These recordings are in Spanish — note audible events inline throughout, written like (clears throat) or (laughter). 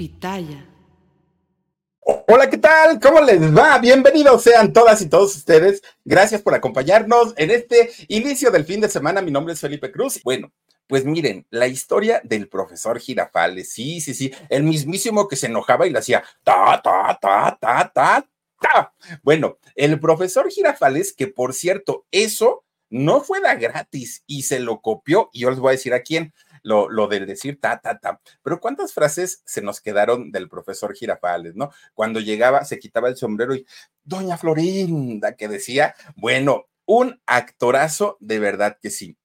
Pitaya. Hola, ¿qué tal? ¿Cómo les va? Bienvenidos sean todas y todos ustedes. Gracias por acompañarnos en este inicio del fin de semana. Mi nombre es Felipe Cruz. Bueno, pues miren, la historia del profesor Girafales. Sí, sí, sí. El mismísimo que se enojaba y le hacía ta, ta, ta, ta, ta, ta. Bueno, el profesor Girafales, que por cierto, eso no fue da gratis y se lo copió. Y yo les voy a decir a quién lo, lo del decir ta, ta, ta. Pero ¿cuántas frases se nos quedaron del profesor Girafales, no? Cuando llegaba, se quitaba el sombrero y, Doña Florinda, que decía, bueno, un actorazo de verdad que sí.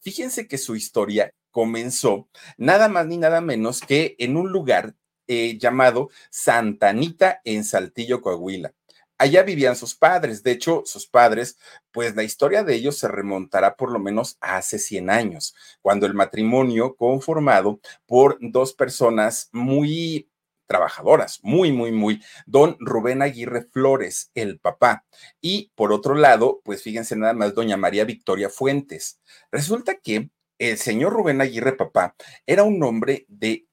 Fíjense que su historia comenzó nada más ni nada menos que en un lugar eh, llamado Santa Anita en Saltillo, Coahuila. Allá vivían sus padres. De hecho, sus padres, pues la historia de ellos se remontará por lo menos a hace 100 años, cuando el matrimonio conformado por dos personas muy trabajadoras, muy, muy, muy, don Rubén Aguirre Flores, el papá, y por otro lado, pues fíjense nada más, doña María Victoria Fuentes. Resulta que el señor Rubén Aguirre, papá, era un hombre de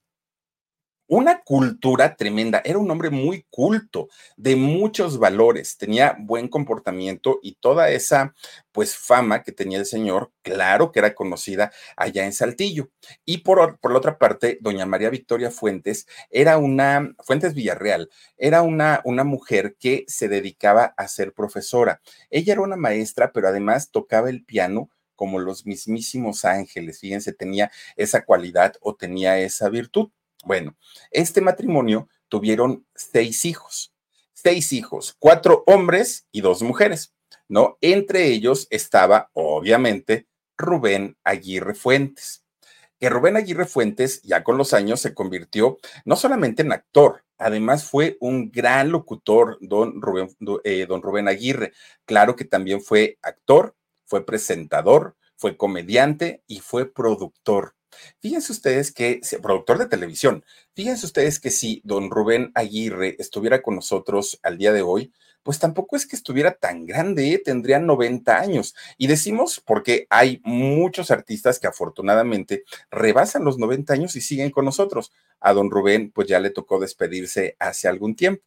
una cultura tremenda. Era un hombre muy culto, de muchos valores, tenía buen comportamiento y toda esa, pues, fama que tenía el señor, claro que era conocida allá en Saltillo. Y por, por la otra parte, doña María Victoria Fuentes era una, Fuentes Villarreal, era una, una mujer que se dedicaba a ser profesora. Ella era una maestra, pero además tocaba el piano como los mismísimos ángeles. Fíjense, tenía esa cualidad o tenía esa virtud. Bueno, este matrimonio tuvieron seis hijos, seis hijos, cuatro hombres y dos mujeres, ¿no? Entre ellos estaba, obviamente, Rubén Aguirre Fuentes. Que Rubén Aguirre Fuentes ya con los años se convirtió no solamente en actor, además fue un gran locutor, don Rubén, eh, don Rubén Aguirre. Claro que también fue actor, fue presentador, fue comediante y fue productor. Fíjense ustedes que, productor de televisión, fíjense ustedes que si don Rubén Aguirre estuviera con nosotros al día de hoy, pues tampoco es que estuviera tan grande, ¿eh? tendría 90 años. Y decimos porque hay muchos artistas que afortunadamente rebasan los 90 años y siguen con nosotros. A don Rubén, pues ya le tocó despedirse hace algún tiempo.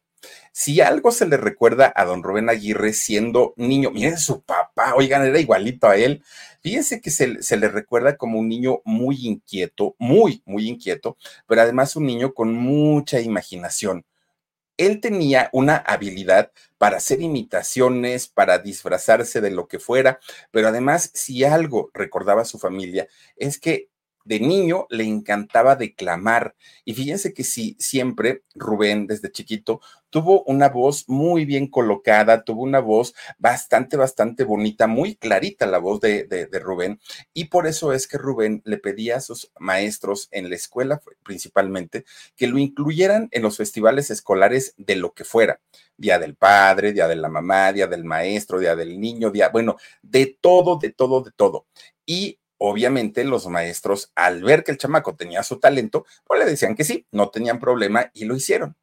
Si algo se le recuerda a don Rubén Aguirre siendo niño, miren su papá, oigan, era igualito a él. Fíjense que se, se, le recuerda como un niño muy inquieto, muy, muy inquieto, pero además un niño con mucha imaginación. Él tenía una habilidad para hacer imitaciones, para disfrazarse de lo que fuera, pero además, si algo recordaba a su familia, es que de niño le encantaba declamar. Y fíjense que sí, siempre Rubén, desde chiquito, tuvo una voz muy bien colocada, tuvo una voz bastante, bastante bonita, muy clarita la voz de, de, de, Rubén. Y por eso es que Rubén le pedía a sus maestros en la escuela principalmente que lo incluyeran en los festivales escolares de lo que fuera. Día del padre, día de la mamá, día del maestro, día del niño, día, bueno, de todo, de todo, de todo. Y obviamente los maestros, al ver que el chamaco tenía su talento, pues le decían que sí, no tenían problema y lo hicieron.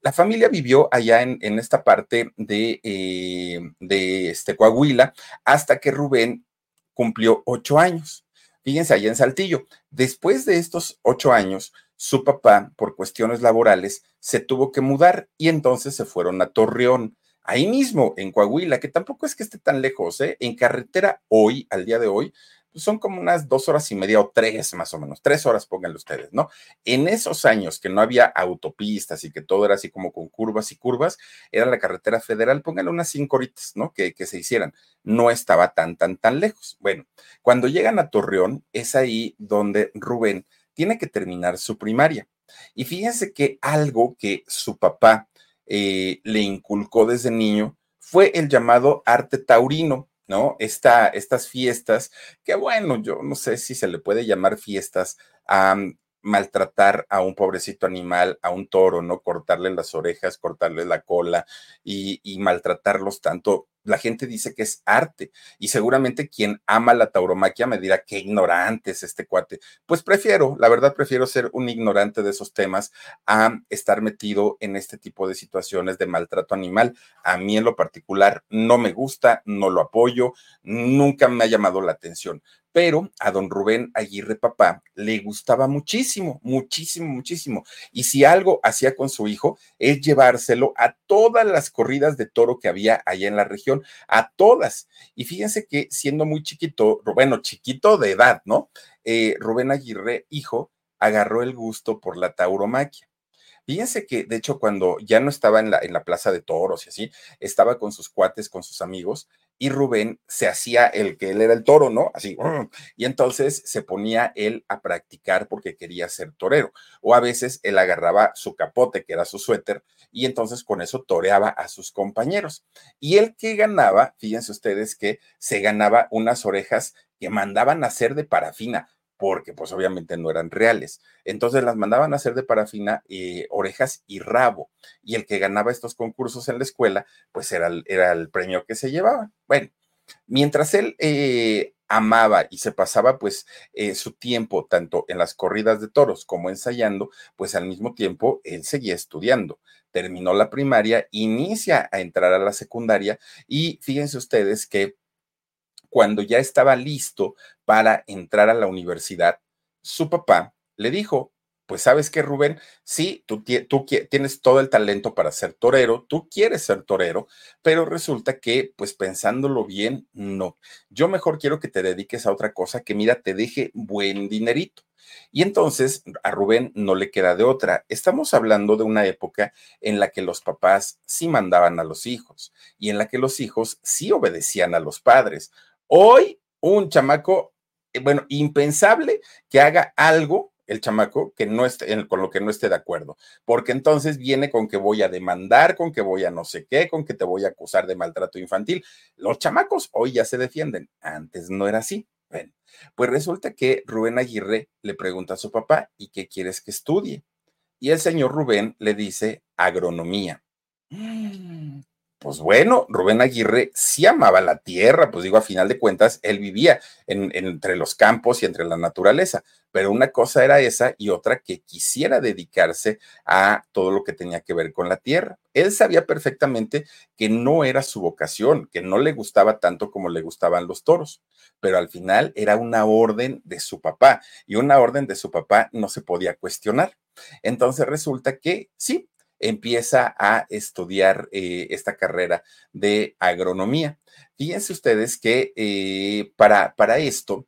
La familia vivió allá en, esta parte de, eh, de este Coahuila hasta que Rubén cumplió ocho años. Fíjense, allá en Saltillo. Después de estos ocho años, su papá, por cuestiones laborales, se tuvo que mudar y entonces se fueron a Torreón ahí mismo, en Coahuila, que tampoco es que esté tan lejos, ¿eh? En carretera hoy, al día de hoy, son como unas dos horas y media o tres más o menos, tres horas pónganle ustedes, ¿no? En esos años que no había autopistas y que todo era así como con curvas y curvas, era la carretera federal, pónganle unas cinco horitas, ¿no? Que, que se hicieran. No estaba tan, tan, tan lejos. Bueno, cuando llegan a Torreón, es ahí donde Rubén tiene que terminar su primaria. Y fíjense que algo que su papá eh, le inculcó desde niño fue el llamado arte taurino. ¿No? Esta, estas fiestas, que bueno, yo no sé si se le puede llamar fiestas a maltratar a un pobrecito animal, a un toro, ¿no? Cortarle las orejas, cortarle la cola y, maltratarlos tanto la gente dice que es arte y seguramente quien ama la tauromaquia me dirá qué ignorante es este cuate. Pues prefiero, la verdad prefiero ser un ignorante de esos temas a estar metido en este tipo de situaciones de maltrato animal. A mí en lo particular no me gusta, no lo apoyo, nunca me ha llamado la atención pero a don Rubén Aguirre papá le gustaba muchísimo, muchísimo, muchísimo. Y si algo hacía con su hijo es llevárselo a todas las corridas de toro que había allá en la región, a todas. Y fíjense que siendo muy chiquito, bueno, chiquito de edad, ¿no? Eh, Rubén Aguirre, hijo, agarró el gusto por la tauromaquia. Fíjense que, de hecho, cuando ya no estaba en la, en la plaza de toros y así, estaba con sus cuates, con sus amigos, y Rubén se hacía el que él era el toro, ¿no? Así, y entonces se ponía él a practicar porque quería ser torero. O a veces él agarraba su capote, que era su suéter, y entonces con eso toreaba a sus compañeros. Y él que ganaba, fíjense ustedes que se ganaba unas orejas que mandaban hacer de parafina porque pues obviamente no eran reales. Entonces las mandaban a hacer de parafina, eh, orejas y rabo. Y el que ganaba estos concursos en la escuela, pues era el, era el premio que se llevaba. Bueno, mientras él eh, amaba y se pasaba pues eh, su tiempo tanto en las corridas de toros como ensayando, pues al mismo tiempo él seguía estudiando. Terminó la primaria, inicia a entrar a la secundaria y fíjense ustedes que cuando ya estaba listo para entrar a la universidad, su papá le dijo, pues sabes que Rubén, sí, tú, tú, tienes todo el talento para ser torero, tú quieres ser torero, pero resulta que, pues pensándolo bien, no. Yo mejor quiero que te dediques a otra cosa que, mira, te deje buen dinerito. Y entonces a Rubén no le queda de otra. Estamos hablando de una época en la que los papás sí mandaban a los hijos y en la que los hijos sí obedecían a los padres. Hoy, un chamaco, eh, bueno, impensable que haga algo el chamaco que no esté, con lo que no esté de acuerdo, porque entonces viene con que voy a demandar, con que voy a no sé qué, con que te voy a acusar de maltrato infantil. Los chamacos hoy ya se defienden, antes no era así. Bueno, pues resulta que Rubén Aguirre le pregunta a su papá, ¿y qué quieres que estudie? Y el señor Rubén le dice agronomía. Pues bueno, Rubén Aguirre sí amaba la tierra, pues digo, a final de cuentas, él vivía entre los campos y entre la naturaleza, pero una cosa era esa y otra que quisiera dedicarse a todo lo que tenía que ver con la tierra. Él sabía perfectamente que no era su vocación, que no le gustaba tanto como le gustaban los toros, pero al final era una orden de su papá y una orden de su papá no se podía cuestionar. Entonces resulta que sí, empieza a estudiar eh, esta carrera de agronomía. Fíjense ustedes que eh, para, para esto,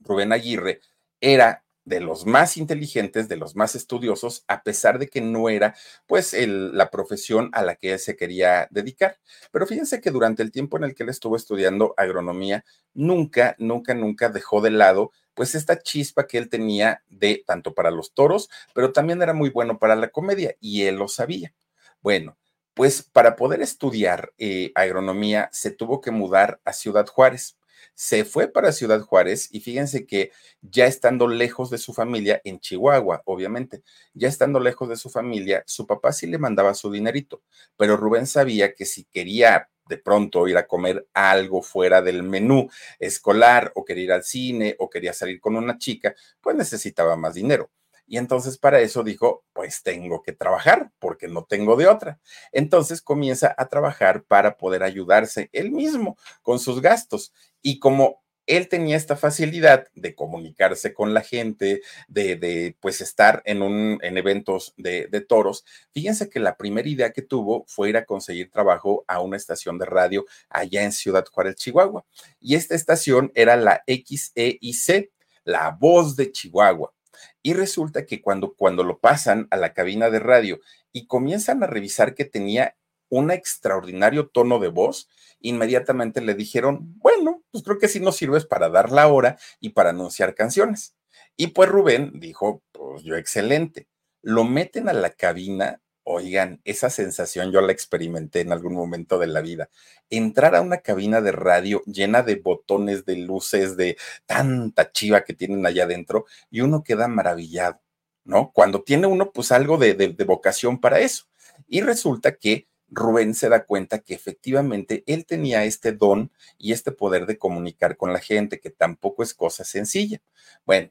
Rubén Aguirre era de los más inteligentes, de los más estudiosos, a pesar de que no era pues la profesión a la que él se quería dedicar. Pero fíjense que durante el tiempo en el que él estuvo estudiando agronomía, nunca, nunca, nunca dejó de lado pues esta chispa que él tenía de tanto para los toros, pero también era muy bueno para la comedia y él lo sabía. Bueno, pues para poder estudiar eh, agronomía se tuvo que mudar a Ciudad Juárez. Se fue para Ciudad Juárez y fíjense que ya estando lejos de su familia, en Chihuahua, obviamente, ya estando lejos de su familia, su papá sí le mandaba su dinerito, pero Rubén sabía que si quería de pronto ir a comer algo fuera del menú escolar o quería ir al cine o quería salir con una chica, pues necesitaba más dinero. Y entonces para eso dijo, pues tengo que trabajar porque no tengo de otra. Entonces comienza a trabajar para poder ayudarse él mismo con sus gastos. Y como él tenía esta facilidad de comunicarse con la gente, de, pues estar en, un, en eventos de, de, toros. Fíjense que la primera idea que tuvo fue ir a conseguir trabajo a una estación de radio allá en Ciudad Juárez, Chihuahua. Y esta estación era la XEIC, la voz de Chihuahua. Y resulta que cuando, cuando lo pasan a la cabina de radio y comienzan a revisar que tenía un extraordinario tono de voz, inmediatamente le dijeron, bueno, pues creo que sí nos sirves para dar la hora y para anunciar canciones. Y pues Rubén dijo, pues yo excelente. Lo meten a la cabina, oigan, esa sensación yo la experimenté en algún momento de la vida. Entrar a una cabina de radio llena de botones, de luces, de tanta chiva que tienen allá adentro y uno queda maravillado, ¿no? Cuando tiene uno pues algo de, de, de vocación para eso. Y resulta que Rubén se da cuenta que efectivamente él tenía este don y este poder de comunicar con la gente, que tampoco es cosa sencilla. Bueno.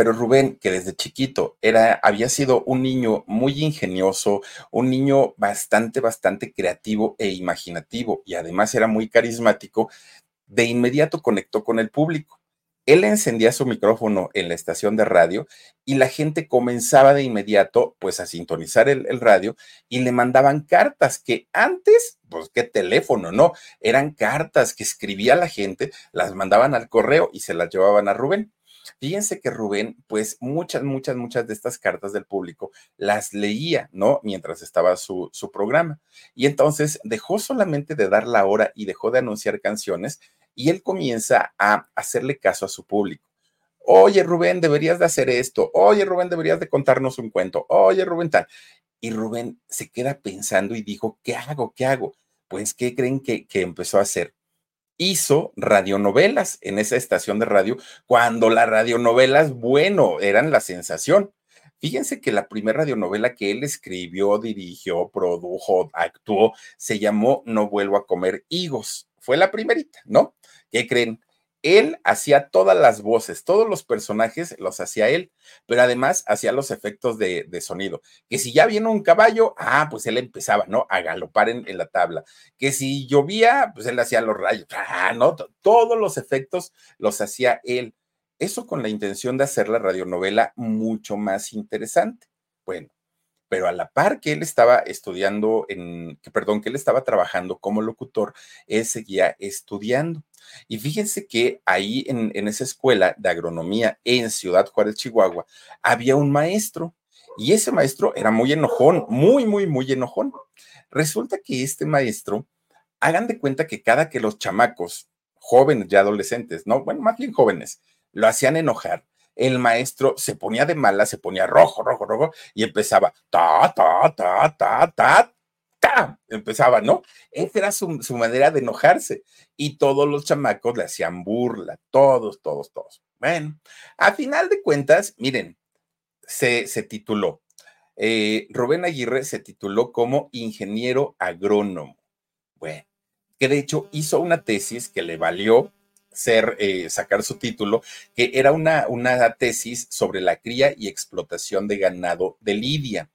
Pero Rubén, que desde chiquito era, había sido un niño muy ingenioso, un niño bastante, bastante creativo e imaginativo y además era muy carismático, de inmediato conectó con el público él encendía su micrófono en la estación de radio y la gente comenzaba de inmediato pues a sintonizar el, el, radio y le mandaban cartas que antes, pues qué teléfono, no, eran cartas que escribía la gente, las mandaban al correo y se las llevaban a Rubén. Fíjense que Rubén, pues muchas, muchas, muchas de estas cartas del público las leía, ¿no? Mientras estaba su, su programa. Y entonces dejó solamente de dar la hora y dejó de anunciar canciones y él comienza a hacerle caso a su público. Oye, Rubén, deberías de hacer esto. Oye, Rubén, deberías de contarnos un cuento. Oye, Rubén, tal. Y Rubén se queda pensando y dijo, ¿qué hago? ¿Qué hago? Pues, ¿qué creen que, que empezó a hacer? Hizo radionovelas en esa estación de radio, cuando las radionovelas, bueno, eran la sensación. Fíjense que la primera radionovela que él escribió, dirigió, produjo, actuó, se llamó No vuelvo a comer higos. Fue la primerita, ¿no? ¿Qué creen? Él hacía todas las voces, todos los personajes los hacía él, pero además hacía los efectos de, sonido. Que si ya viene un caballo, ah, pues él empezaba, ¿no? A galopar en, en, la tabla. Que si llovía, pues él hacía los rayos, ah, ¿no? Todos los efectos los hacía él. Eso con la intención de hacer la radionovela mucho más interesante. Bueno, pero a la par que él estaba estudiando, en, que, perdón, que él estaba trabajando como locutor, él seguía estudiando. Y fíjense que ahí en, en esa escuela de agronomía en Ciudad Juárez, Chihuahua, había un maestro y ese maestro era muy enojón, muy, muy, muy enojón. Resulta que este maestro, hagan de cuenta que cada que los chamacos, jóvenes ya adolescentes, no, bueno, más bien jóvenes, lo hacían enojar, el maestro se ponía de mala, se ponía rojo, rojo, rojo, y empezaba, ta, ta, ta, ta, ta, ta, empezaba, ¿no? Esa era su, su manera de enojarse. Y todos los chamacos le hacían burla, todos, todos, todos. Bueno, a final de cuentas, miren, se, se tituló, eh, Rubén Aguirre se tituló como ingeniero agrónomo. Bueno, que de hecho hizo una tesis que le valió ser, eh, sacar su título, que era una, una tesis sobre la cría y explotación de ganado de Lidia.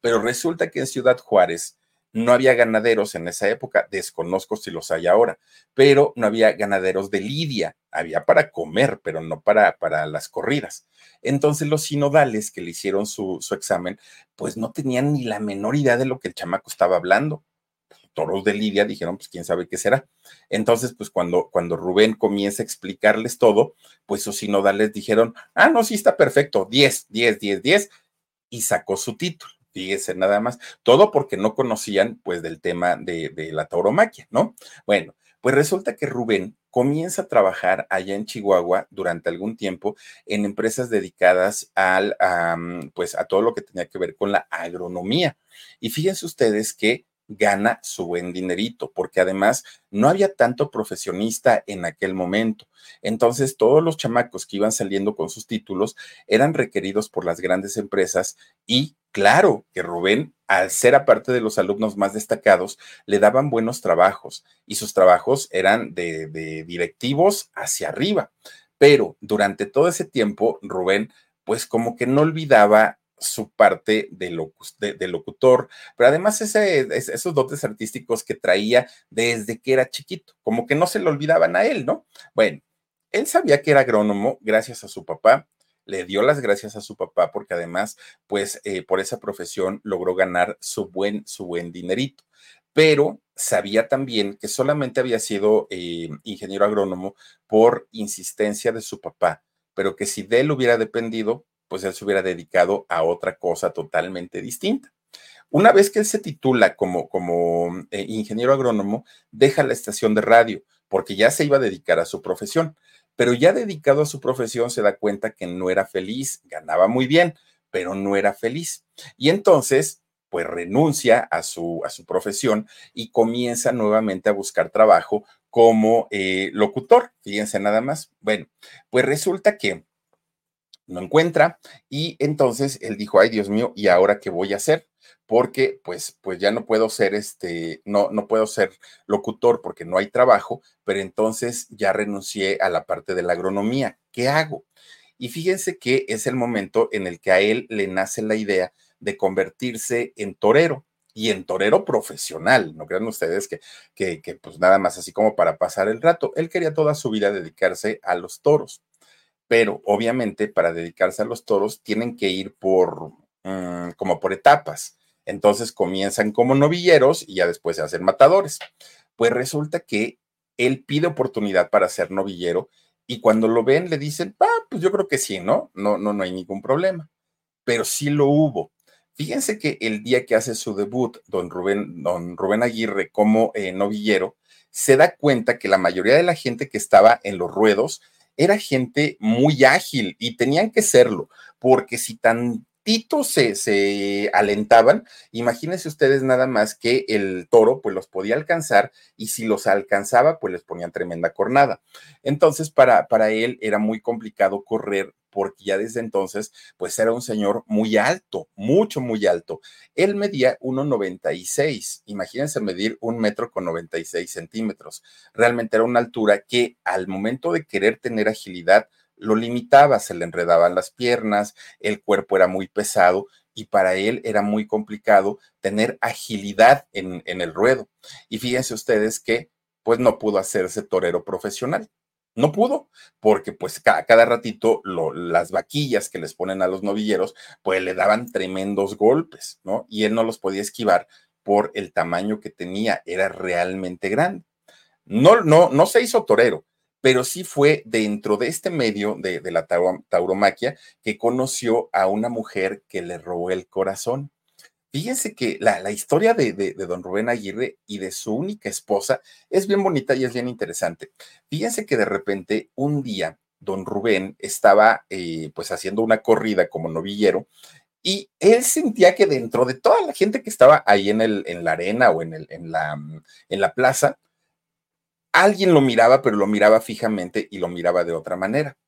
Pero resulta que en Ciudad Juárez no había ganaderos en esa época, desconozco si los hay ahora, pero no había ganaderos de lidia, había para comer, pero no para, para las corridas. Entonces los sinodales que le hicieron su, su examen, pues no tenían ni la menor idea de lo que el chamaco estaba hablando toros de Lidia, dijeron, pues quién sabe qué será. Entonces, pues cuando, cuando Rubén comienza a explicarles todo, pues sus sinodales dijeron, ah, no, sí está perfecto, 10, 10, 10, 10, y sacó su título. Fíjese nada más, todo porque no conocían pues del tema de, de la tauromaquia, ¿no? Bueno, pues resulta que Rubén comienza a trabajar allá en Chihuahua durante algún tiempo en empresas dedicadas al, pues a todo lo que tenía que ver con la agronomía. Y fíjense ustedes que gana su buen dinerito, porque además no había tanto profesionista en aquel momento. Entonces, todos los chamacos que iban saliendo con sus títulos eran requeridos por las grandes empresas y claro que Rubén, al ser aparte de los alumnos más destacados, le daban buenos trabajos y sus trabajos eran de, directivos hacia arriba. Pero durante todo ese tiempo, Rubén, pues como que no olvidaba su parte de, locutor, pero además esos dotes artísticos que traía desde que era chiquito, como que no se le olvidaban a él, ¿no? Bueno, él sabía que era agrónomo gracias a su papá, le dio las gracias a su papá porque además, pues eh, por esa profesión logró ganar su buen, su buen dinerito, pero sabía también que solamente había sido eh, ingeniero agrónomo por insistencia de su papá, pero que si de él hubiera dependido, pues él se hubiera dedicado a otra cosa totalmente distinta. Una vez que él se titula como, como eh, ingeniero agrónomo, deja la estación de radio porque ya se iba a dedicar a su profesión, pero ya dedicado a su profesión se da cuenta que no era feliz, ganaba muy bien, pero no era feliz. Y entonces, pues renuncia a su, a su profesión y comienza nuevamente a buscar trabajo como eh, locutor. Fíjense nada más. Bueno, pues resulta que no encuentra y entonces él dijo, ay Dios mío, ¿y ahora qué voy a hacer? Porque pues, pues ya no puedo ser este, no, no puedo ser locutor porque no hay trabajo, pero entonces ya renuncié a la parte de la agronomía. ¿Qué hago? Y fíjense que es el momento en el que a él le nace la idea de convertirse en torero y en torero profesional. No crean ustedes que, que, que, pues nada más así como para pasar el rato. Él quería toda su vida dedicarse a los toros pero obviamente para dedicarse a los toros tienen que ir por, mm, como por etapas. Entonces comienzan como novilleros y ya después se hacen matadores. Pues resulta que él pide oportunidad para ser novillero y cuando lo ven le dicen, ah, pues yo creo que sí, ¿no? No, no, no hay ningún problema. Pero sí lo hubo. Fíjense que el día que hace su debut, don Rubén, don Rubén Aguirre como eh, novillero, se da cuenta que la mayoría de la gente que estaba en los ruedos era gente muy ágil y tenían que serlo, porque si tantito se, se alentaban, imagínense ustedes nada más que el toro pues los podía alcanzar y si los alcanzaba pues les ponían tremenda cornada. Entonces para, para él era muy complicado correr porque ya desde entonces, pues era un señor muy alto, mucho, muy alto. Él medía 1,96. Imagínense medir un metro con 96 centímetros. Realmente era una altura que al momento de querer tener agilidad, lo limitaba, se le enredaban las piernas, el cuerpo era muy pesado y para él era muy complicado tener agilidad en, el ruedo. Y fíjense ustedes que pues no pudo hacerse torero profesional. No pudo, porque pues cada, cada ratito las vaquillas que les ponen a los novilleros, pues le daban tremendos golpes, ¿no? Y él no los podía esquivar por el tamaño que tenía, era realmente grande. No, no, no se hizo torero, pero sí fue dentro de este medio de, de la tauromaquia que conoció a una mujer que le robó el corazón. Fíjense que la, historia de, don Rubén Aguirre y de su única esposa es bien bonita y es bien interesante. Fíjense que de repente un día don Rubén estaba eh, pues haciendo una corrida como novillero y él sentía que dentro de toda la gente que estaba ahí en, el, en la arena o en, el, en, la, en la plaza, alguien lo miraba, pero lo miraba fijamente y lo miraba de otra manera.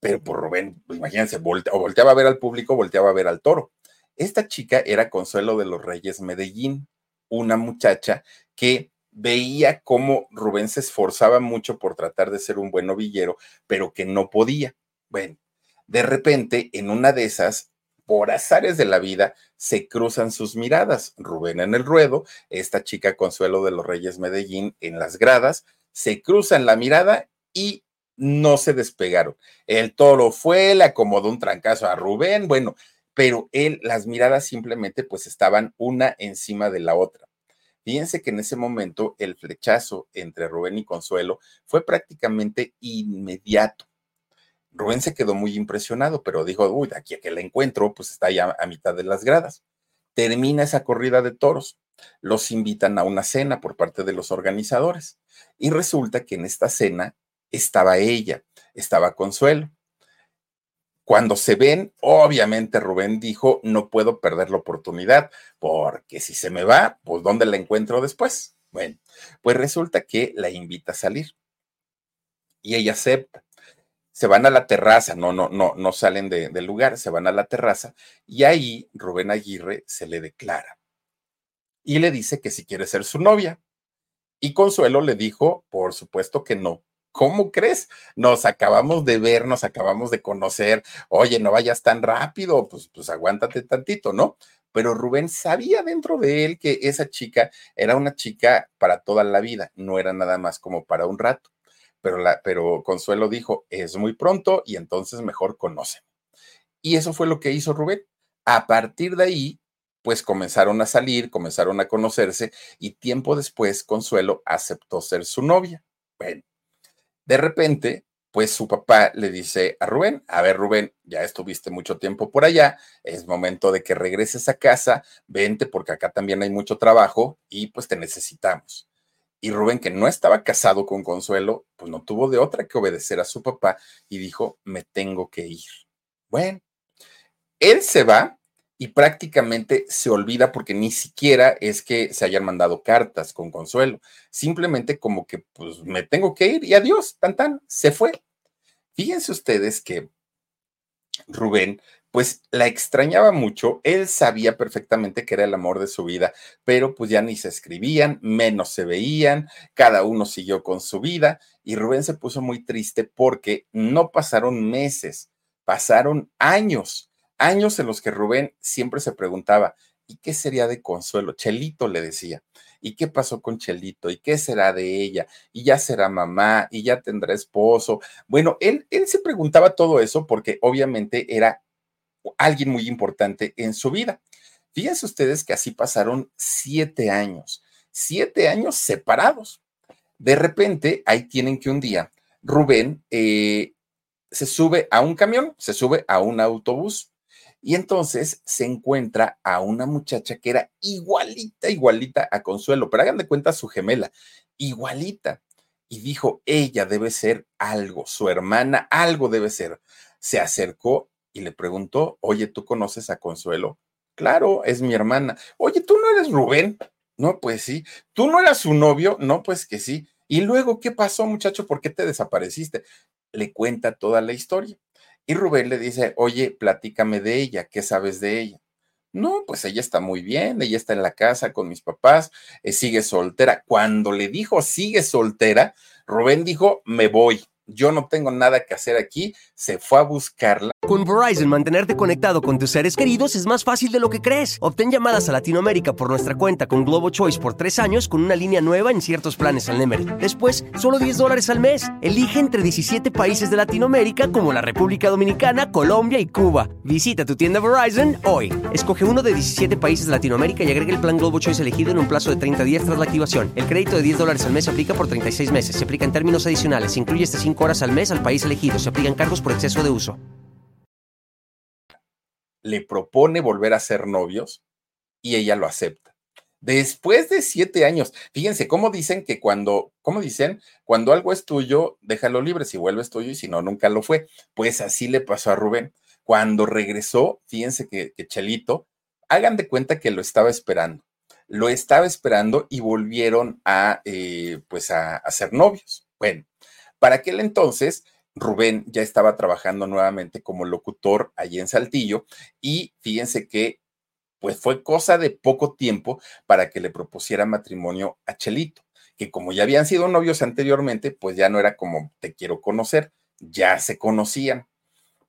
Pero por Rubén, imagínense, volteaba a ver al público, volteaba a ver al toro. Esta chica era Consuelo de los Reyes Medellín, una muchacha que veía cómo Rubén se esforzaba mucho por tratar de ser un buen novillero, pero que no podía. Bueno, de repente, en una de esas, por azares de la vida, se cruzan sus miradas. Rubén en el ruedo, esta chica Consuelo de los Reyes Medellín en las gradas, se cruzan la mirada y no se despegaron. El toro fue, le acomodó un trancazo a Rubén, bueno, pero él, las miradas simplemente pues estaban una encima de la otra. Fíjense que en ese momento el flechazo entre Rubén y Consuelo fue prácticamente inmediato. Rubén se quedó muy impresionado, pero dijo, uy, aquí a que la encuentro, pues está ya a mitad de las gradas. Termina esa corrida de toros. Los invitan a una cena por parte de los organizadores. Y resulta que en esta cena estaba ella, estaba Consuelo Cuando se ven, obviamente Rubén dijo, no puedo perder la oportunidad, porque si se me va, pues ¿dónde la encuentro después? Bueno, pues resulta que la invita a salir y ella acepta. Se van a la terraza, no, no, no, no salen del lugar, se van a la terraza y ahí Rubén Aguirre se le declara y le dice que si quiere ser su novia. Y Consuelo le dijo, por supuesto que no, ¿Cómo crees? Nos acabamos de ver, nos acabamos de conocer. Oye, no vayas tan rápido, pues, pues aguántate tantito, ¿no? Pero Rubén sabía dentro de él que esa chica era una chica para toda la vida, no era nada más como para un rato. Pero, la, pero Consuelo dijo, es muy pronto y entonces mejor conocen. Y eso fue lo que hizo Rubén. A partir de ahí, pues comenzaron a salir, comenzaron a conocerse y tiempo después Consuelo aceptó ser su novia. Bueno, de repente, pues su papá le dice a Rubén, a ver Rubén, ya estuviste mucho tiempo por allá, es momento de que regreses a casa, vente porque acá también hay mucho trabajo y pues te necesitamos. Y Rubén, que no estaba casado con Consuelo, pues no tuvo de otra que obedecer a su papá y dijo, me tengo que ir. Bueno, él se va y prácticamente se olvida porque ni siquiera es que se hayan mandado cartas con consuelo, simplemente como que pues me tengo que ir y adiós, tan tan, se fue. Fíjense ustedes que Rubén pues la extrañaba mucho, él sabía perfectamente que era el amor de su vida, pero pues ya ni se escribían, menos se veían, cada uno siguió con su vida y Rubén se puso muy triste porque no pasaron meses, pasaron años años en los que Rubén siempre se preguntaba, ¿y qué sería de Consuelo? Chelito le decía, ¿y qué pasó con Chelito? ¿Y qué será de ella? ¿Y ya será mamá? ¿Y ya tendrá esposo? Bueno, él, él se preguntaba todo eso porque obviamente era alguien muy importante en su vida. Fíjense ustedes que así pasaron siete años, siete años separados. De repente, ahí tienen que un día, Rubén eh, se sube a un camión, se sube a un autobús y entonces se encuentra a una muchacha que era igualita, igualita a Consuelo, pero hagan de cuenta su gemela, igualita. Y dijo, ella debe ser algo, su hermana, algo debe ser. Se acercó y le preguntó, oye, ¿tú conoces a Consuelo? Claro, es mi hermana. Oye, ¿tú no eres Rubén? No, pues sí. ¿Tú no eras su novio? No, pues que sí. Y luego, ¿qué pasó, muchacho? ¿Por qué te desapareciste? Le cuenta toda la historia. Y Rubén le dice, oye, platícame de ella, ¿qué sabes de ella? No, pues ella está muy bien, ella está en la casa con mis papás, eh, sigue soltera. Cuando le dijo sigue soltera, Rubén dijo, me voy yo no tengo nada que hacer aquí, se fue a buscarla. Con Verizon, mantenerte conectado con tus seres queridos es más fácil de lo que crees. Obtén llamadas a Latinoamérica por nuestra cuenta con Globo Choice por tres años con una línea nueva en ciertos planes al Nemery. Después, solo 10 dólares al mes. Elige entre 17 países de Latinoamérica como la República Dominicana, Colombia y Cuba. Visita tu tienda Verizon hoy. Escoge uno de 17 países de Latinoamérica y agrega el plan Globo Choice elegido en un plazo de 30 días tras la activación. El crédito de 10 dólares al mes se aplica por 36 meses. Se aplica en términos adicionales. Se incluye este 5 horas al mes al país elegido. Se aplican cargos por exceso de uso. Le propone volver a ser novios y ella lo acepta. Después de siete años, fíjense cómo dicen que cuando, ¿cómo dicen? Cuando algo es tuyo, déjalo libre, si vuelves tuyo y si no, nunca lo fue. Pues así le pasó a Rubén. Cuando regresó, fíjense que, Chelito, hagan de cuenta que lo estaba esperando. Lo estaba esperando y volvieron a, eh, pues a, a ser novios. Bueno, para aquel entonces, Rubén ya estaba trabajando nuevamente como locutor allí en Saltillo y fíjense que pues fue cosa de poco tiempo para que le propusiera matrimonio a Chelito, que como ya habían sido novios anteriormente, pues ya no era como te quiero conocer, ya se conocían.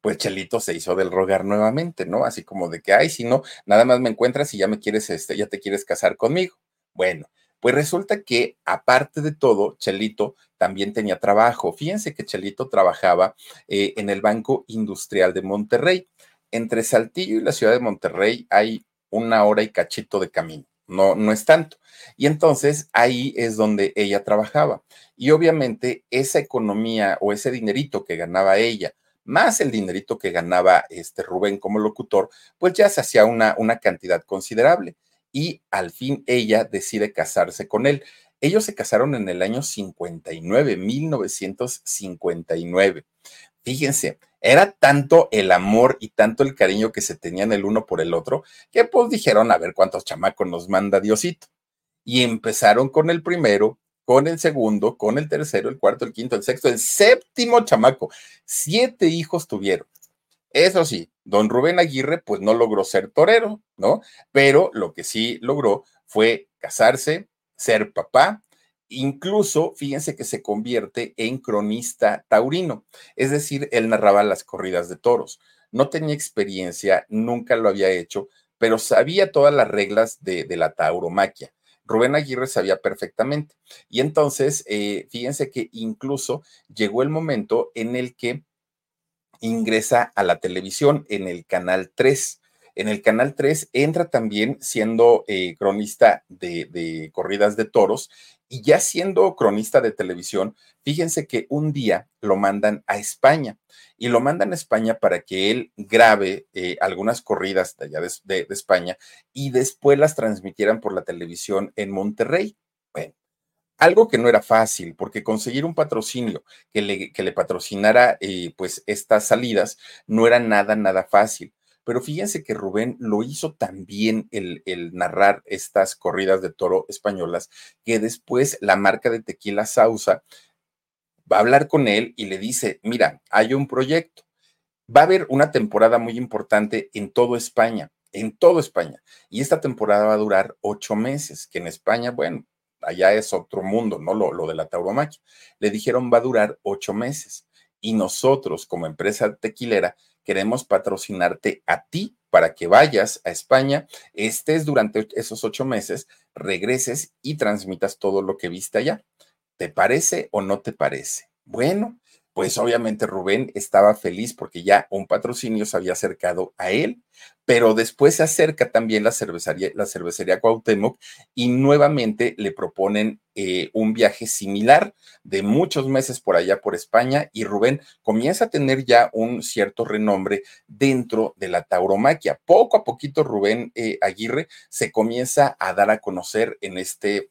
Pues Chelito se hizo del rogar nuevamente, ¿no? Así como de que, ay, si no, nada más me encuentras y ya me quieres, este, ya te quieres casar conmigo. Bueno, pues resulta que, aparte de todo, Chelito también tenía trabajo. Fíjense que Chelito trabajaba eh, en el Banco Industrial de Monterrey. Entre Saltillo y la ciudad de Monterrey hay una hora y cachito de camino. No, no es tanto. Y entonces ahí es donde ella trabajaba. Y obviamente esa economía o ese dinerito que ganaba ella, más el dinerito que ganaba este Rubén como locutor, pues ya se hacía una, una cantidad considerable y al fin ella decide casarse con él. Ellos se casaron en el año 59, 1959. Fíjense, era tanto el amor y tanto el cariño que se tenían el uno por el otro, que pues dijeron a ver cuántos chamacos nos manda Diosito. Y empezaron con el primero, con el segundo, con el tercero, el cuarto, el quinto, el sexto, el séptimo chamaco. Siete hijos tuvieron. Eso sí, don Rubén Aguirre pues no logró ser torero, ¿no? Pero lo que sí logró fue casarse, ser papá, incluso fíjense que se convierte en cronista taurino, es decir, él narraba las corridas de toros. No tenía experiencia, nunca lo había hecho, pero sabía todas las reglas de, la tauromaquia. Rubén Aguirre sabía perfectamente. Y entonces, eh, fíjense que incluso llegó el momento en el que ingresa a la televisión en el canal 3 en el Canal 3 entra también siendo eh, cronista de, corridas de toros y ya siendo cronista de televisión, fíjense que un día lo mandan a España y lo mandan a España para que él grabe eh, algunas corridas de allá de, España y después las transmitieran por la televisión en Monterrey. Bueno, algo que no era fácil, porque conseguir un patrocinio que le, que le patrocinara eh, pues estas salidas no era nada, nada fácil. Pero fíjense que Rubén lo hizo también el, el narrar estas corridas de toro españolas, que después la marca de tequila Sausa va a hablar con él y le dice, mira, hay un proyecto, va a haber una temporada muy importante en todo España, en todo España, y esta temporada va a durar ocho meses, que en España, bueno, allá es otro mundo, ¿no? Lo, lo de la tauromaquia. Le dijeron va a durar ocho meses y nosotros como empresa tequilera queremos patrocinarte a ti para que vayas a España, estés durante esos ocho meses, regreses y transmitas todo lo que viste allá. ¿Te parece o no te parece? Bueno, pues obviamente Rubén estaba feliz porque ya un patrocinio se había acercado a él, pero después se acerca también la cervecería, la cervecería Cuauhtémoc y nuevamente le proponen eh, un viaje similar de muchos meses por allá por España y Rubén comienza a tener ya un cierto renombre dentro de la tauromaquia. Poco a poquito Rubén eh, Aguirre se comienza a dar a conocer en este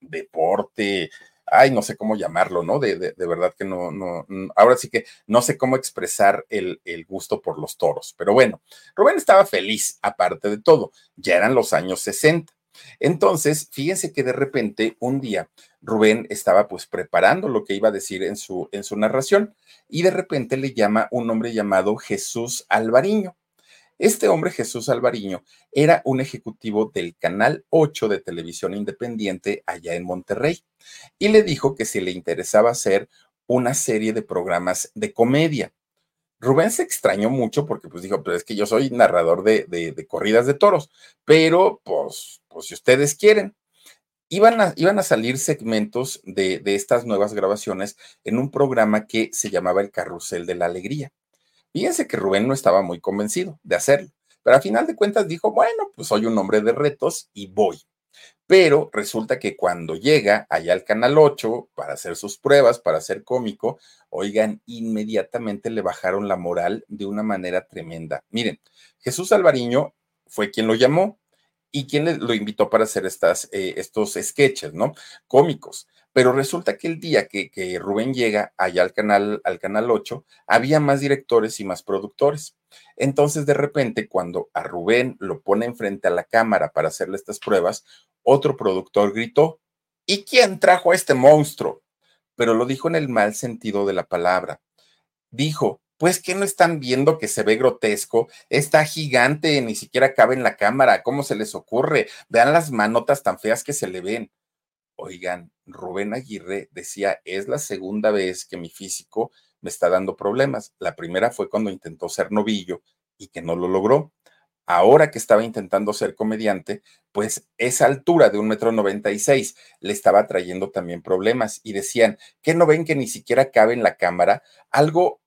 deporte ay, no sé cómo llamarlo, ¿no? De, de, verdad que no, no, ahora sí que no sé cómo expresar el, el, gusto por los toros, pero bueno, Rubén estaba feliz, aparte de todo, ya eran los años 60. Entonces, fíjense que de repente un día Rubén estaba pues preparando lo que iba a decir en su, en su narración y de repente le llama un hombre llamado Jesús Alvariño. Este hombre, Jesús Alvariño, era un ejecutivo del Canal 8 de televisión independiente allá en Monterrey y le dijo que si le interesaba hacer una serie de programas de comedia. Rubén se extrañó mucho porque pues dijo, pero es que yo soy narrador de, corridas de toros, pero pues, pues si ustedes quieren. Iban a, iban a salir segmentos de, de estas nuevas grabaciones en un programa que se llamaba El Carrusel de la Alegría. Fíjense que Rubén no estaba muy convencido de hacerlo, pero a final de cuentas dijo, bueno, pues soy un hombre de retos y voy. Pero resulta que cuando llega allá al Canal 8 para hacer sus pruebas, para ser cómico, oigan, inmediatamente le bajaron la moral de una manera tremenda. Miren, Jesús Alvariño fue quien lo llamó y quien lo invitó para hacer estas, eh, estos sketches, ¿no? Cómicos. Pero resulta que el día que, Rubén llega allá al canal, al canal 8, había más directores y más productores. Entonces, de repente, cuando a Rubén lo pone enfrente a la cámara para hacerle estas pruebas, otro productor gritó, ¿y quién trajo a este monstruo? Pero lo dijo en el mal sentido de la palabra. Dijo, pues que no están viendo que se ve grotesco, está gigante, ni siquiera cabe en la cámara, ¿cómo se les ocurre? Vean las manotas tan feas que se le ven. Oigan, Rubén Aguirre decía, es la segunda vez que mi físico me está dando problemas. La primera fue cuando intentó ser novillo y que no lo logró. Ahora que estaba intentando ser comediante, pues esa altura de un metro noventa y seis le estaba trayendo también problemas y decían que no ven que ni siquiera cabe en la cámara algo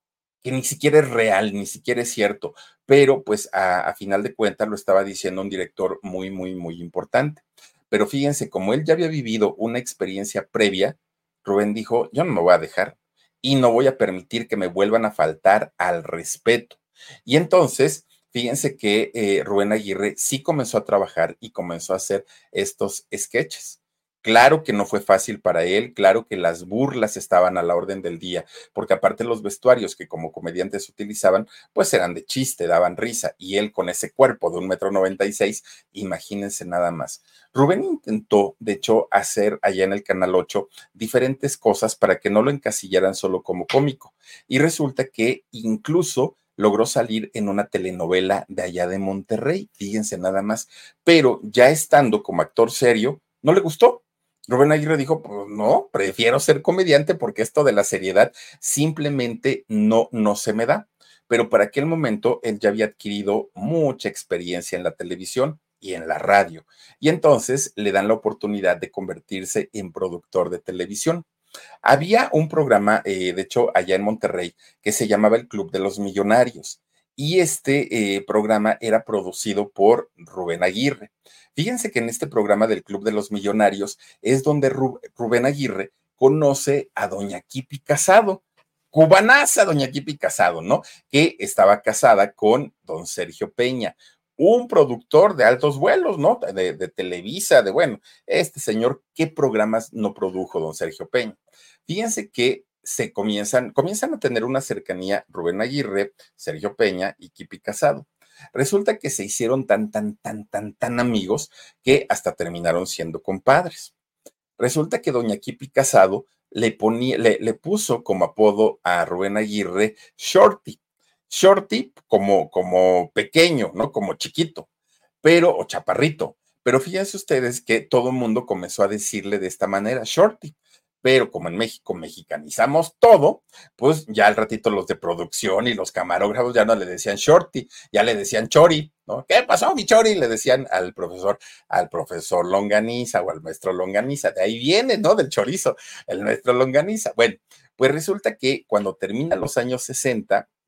que ni siquiera es real, ni siquiera es cierto, pero pues a, a final de cuentas lo estaba diciendo un director muy, muy, muy importante. Pero fíjense, como él ya había vivido una experiencia previa, Rubén dijo, yo no me voy a dejar y no voy a permitir que me vuelvan a faltar al respeto. Y entonces, fíjense que eh, Rubén Aguirre sí comenzó a trabajar y comenzó a hacer estos sketches. Claro que no fue fácil para él, claro que las burlas estaban a la orden del día, porque aparte los vestuarios que como comediantes utilizaban, pues eran de chiste, daban risa, y él con ese cuerpo de un metro noventa y seis, imagínense nada más. Rubén intentó, de hecho, hacer allá en el Canal 8 diferentes cosas para que no lo encasillaran solo como cómico, y resulta que incluso logró salir en una telenovela de allá de Monterrey, fíjense nada más, pero ya estando como actor serio, no le gustó Rubén Aguirre dijo, pues no, prefiero ser comediante porque esto de la seriedad simplemente no, no se me da. Pero para aquel momento él ya había adquirido mucha experiencia en la televisión y en la radio. Y entonces le dan la oportunidad de convertirse en productor de televisión. Había un programa, eh, de hecho, allá en Monterrey, que se llamaba el Club de los Millonarios. Y este eh, programa era producido por Rubén Aguirre. Fíjense que en este programa del Club de los Millonarios es donde Rubén Aguirre conoce a doña Kipi Casado, cubanaza doña Kipi Casado, ¿no? Que estaba casada con don Sergio Peña, un productor de altos vuelos, ¿no? De, de, Televisa, de bueno, este señor, ¿qué programas no produjo don Sergio Peña? Fíjense que se comienzan, comienzan a tener una cercanía Rubén Aguirre, Sergio Peña y Kipi Casado. Resulta que se hicieron tan, tan, tan, tan, tan amigos que hasta terminaron siendo compadres. Resulta que doña Kipi Casado le, ponía, le, le puso como apodo a Rubén Aguirre Shorty. Shorty como, como pequeño, ¿no? Como chiquito, pero, o chaparrito. Pero fíjense ustedes que todo el mundo comenzó a decirle de esta manera, Shorty pero como en México mexicanizamos todo, pues ya al ratito los de producción y los camarógrafos ya no le decían shorty, ya le decían chori, ¿no? ¿Qué pasó, mi chori? Le decían al profesor, al profesor Longaniza o al maestro Longaniza, de ahí viene, ¿no? Del chorizo, el maestro Longaniza. Bueno, pues resulta que cuando termina los años 60,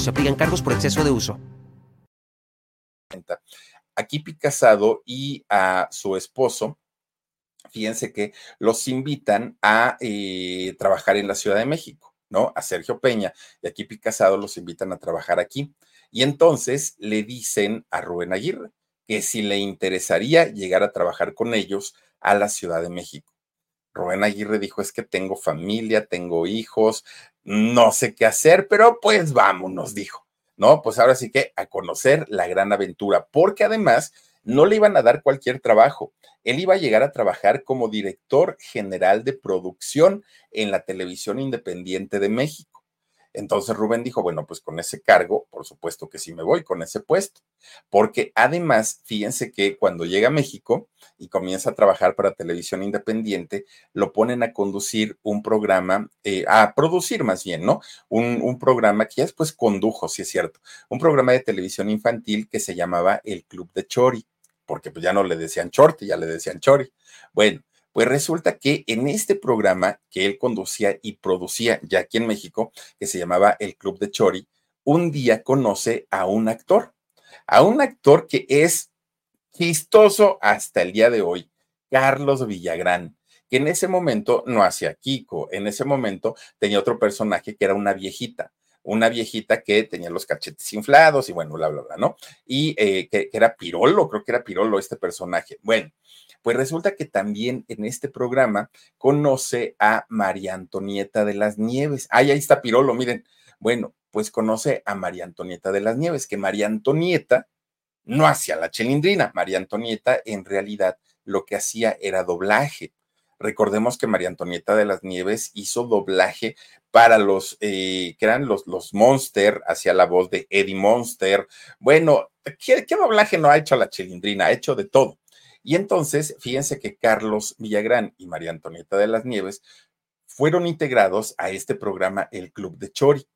se aplican cargos por exceso de uso. Aquí Casado y a su esposo, fíjense que los invitan a eh, trabajar en la Ciudad de México, ¿no? A Sergio Peña y aquí Casado los invitan a trabajar aquí. Y entonces le dicen a Rubén Aguirre que si le interesaría llegar a trabajar con ellos a la Ciudad de México. Rubén Aguirre dijo, es que tengo familia, tengo hijos, no sé qué hacer, pero pues vámonos, dijo. No, pues ahora sí que a conocer la gran aventura, porque además no le iban a dar cualquier trabajo. Él iba a llegar a trabajar como director general de producción en la televisión independiente de México. Entonces Rubén dijo, bueno, pues con ese cargo, por supuesto que sí me voy con ese puesto, porque además, fíjense que cuando llega a México y comienza a trabajar para televisión independiente, lo ponen a conducir un programa, eh, a producir más bien, ¿no? Un, programa que ya después condujo, si es cierto, un programa de televisión infantil que se llamaba El Club de Chori, porque pues ya no le decían Chorti, ya le decían Chori. Bueno, pues resulta que en este programa que él conducía y producía ya aquí en México, que se llamaba El Club de Chori, un día conoce a un actor, a un actor que es chistoso hasta el día de hoy, Carlos Villagrán, que en ese momento no hacía Kiko, en ese momento tenía otro personaje que era una viejita, una viejita que tenía los cachetes inflados y bueno, bla, bla, bla, ¿no? Y eh, que, que, era Pirolo, creo que era Pirolo este personaje. Bueno, pues resulta que también en este programa conoce a María Antonieta de las Nieves. Ay, ahí está Pirolo, miren. Bueno, pues conoce a María Antonieta de las Nieves, que María Antonieta no hacía la chelindrina. María Antonieta en realidad lo que hacía era doblaje. Recordemos que María Antonieta de las Nieves hizo doblaje para los eh, que eran los, los Monster, hacía la voz de Eddie Monster. Bueno, ¿qué, ¿qué, doblaje no ha hecho la Chelindrina? Ha hecho de todo. Y entonces, fíjense que Carlos Villagrán y María Antonieta de las Nieves fueron integrados a este programa El Club de Chori.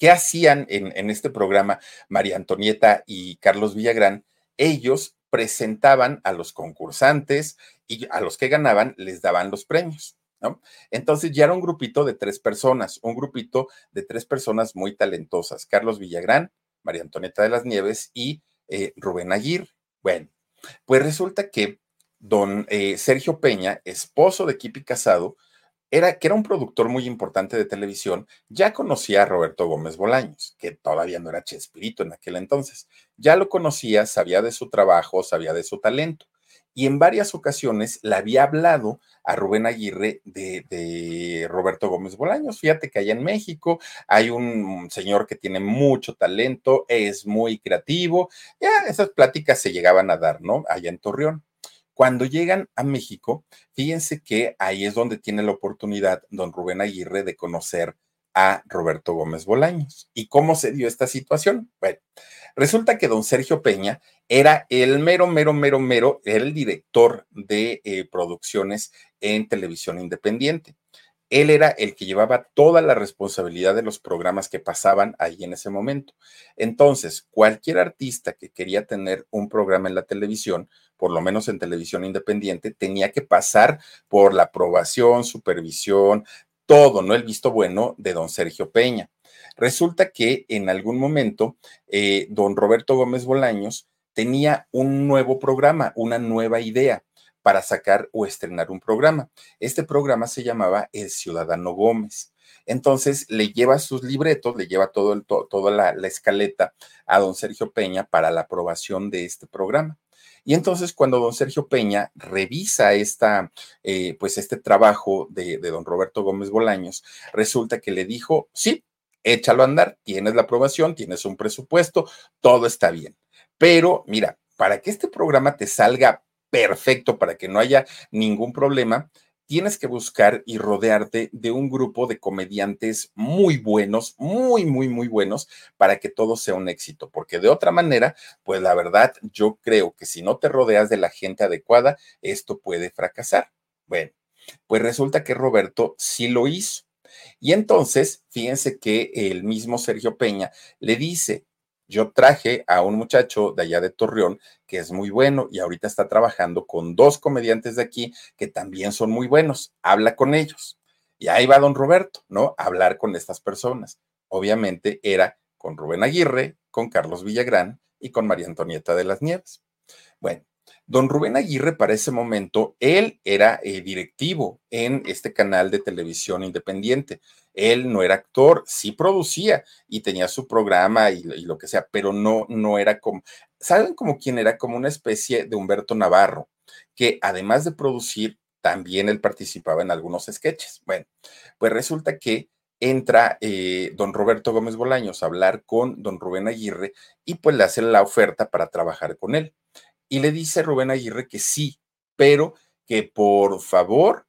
¿Qué hacían en, en este programa María Antonieta y Carlos Villagrán? Ellos presentaban a los concursantes y a los que ganaban les daban los premios. ¿No? Entonces ya era un grupito de tres personas, un grupito de tres personas muy talentosas, Carlos Villagrán, María Antonieta de las Nieves y eh, Rubén Aguirre. Bueno, pues resulta que don eh, Sergio Peña, esposo de Kipi Casado, era, que era un productor muy importante de televisión, ya conocía a Roberto Gómez Bolaños, que todavía no era Chespirito en aquel entonces. Ya lo conocía, sabía de su trabajo, sabía de su talento. Y en varias ocasiones le había hablado a Rubén Aguirre de, Roberto Gómez Bolaños. Fíjate que allá en México hay un señor que tiene mucho talento, es muy creativo. Ya esas pláticas se llegaban a dar, ¿no? Allá en Torreón. Cuando llegan a México, fíjense que ahí es donde tiene la oportunidad don Rubén Aguirre de conocer a Roberto Gómez Bolaños. ¿Y cómo se dio esta situación? Bueno, resulta que don Sergio Peña era el mero, mero, mero, mero, el director de eh, producciones en televisión independiente. Él era el que llevaba toda la responsabilidad de los programas que pasaban ahí en ese momento. Entonces, cualquier artista que quería tener un programa en la televisión, por lo menos en televisión independiente, tenía que pasar por la aprobación, supervisión, todo, ¿no? El visto bueno de don Sergio Peña. Resulta que en algún momento, eh, don Roberto Gómez Bolaños tenía un nuevo programa, una nueva idea para sacar o estrenar un programa. Este programa se llamaba El Ciudadano Gómez. Entonces le lleva sus libretos, le lleva todo el, toda la, escaleta a don Sergio Peña para la aprobación de este programa. Y entonces cuando don Sergio Peña revisa esta, eh, pues este trabajo de, de don Roberto Gómez Bolaños, resulta que le dijo, sí, échalo a andar, tienes la aprobación, tienes un presupuesto, todo está bien. Pero mira, para que este programa te salga perfecto para que no haya ningún problema, tienes que buscar y rodearte de un grupo de comediantes muy buenos, muy, muy, muy buenos, para que todo sea un éxito, porque de otra manera, pues la verdad, yo creo que si no te rodeas de la gente adecuada, esto puede fracasar. Bueno, pues resulta que Roberto sí lo hizo. Y entonces, fíjense que el mismo Sergio Peña le dice, yo traje a un muchacho de allá de Torreón que es muy bueno y ahorita está trabajando con dos comediantes de aquí que también son muy buenos. Habla con ellos. Y ahí va don Roberto, ¿no? A hablar con estas personas. Obviamente era con Rubén Aguirre, con Carlos Villagrán y con María Antonieta de las Nieves. Bueno, Don Rubén Aguirre, para ese momento, él era eh, directivo en este canal de televisión independiente. Él no era actor, sí producía y tenía su programa y, lo que sea, pero no, no era como, ¿saben como quién era? Como una especie de Humberto Navarro, que además de producir, también él participaba en algunos sketches. Bueno, pues resulta que entra eh, don Roberto Gómez Bolaños a hablar con don Rubén Aguirre y pues le hace la oferta para trabajar con él. Y le dice Rubén Aguirre que sí, pero que por favor,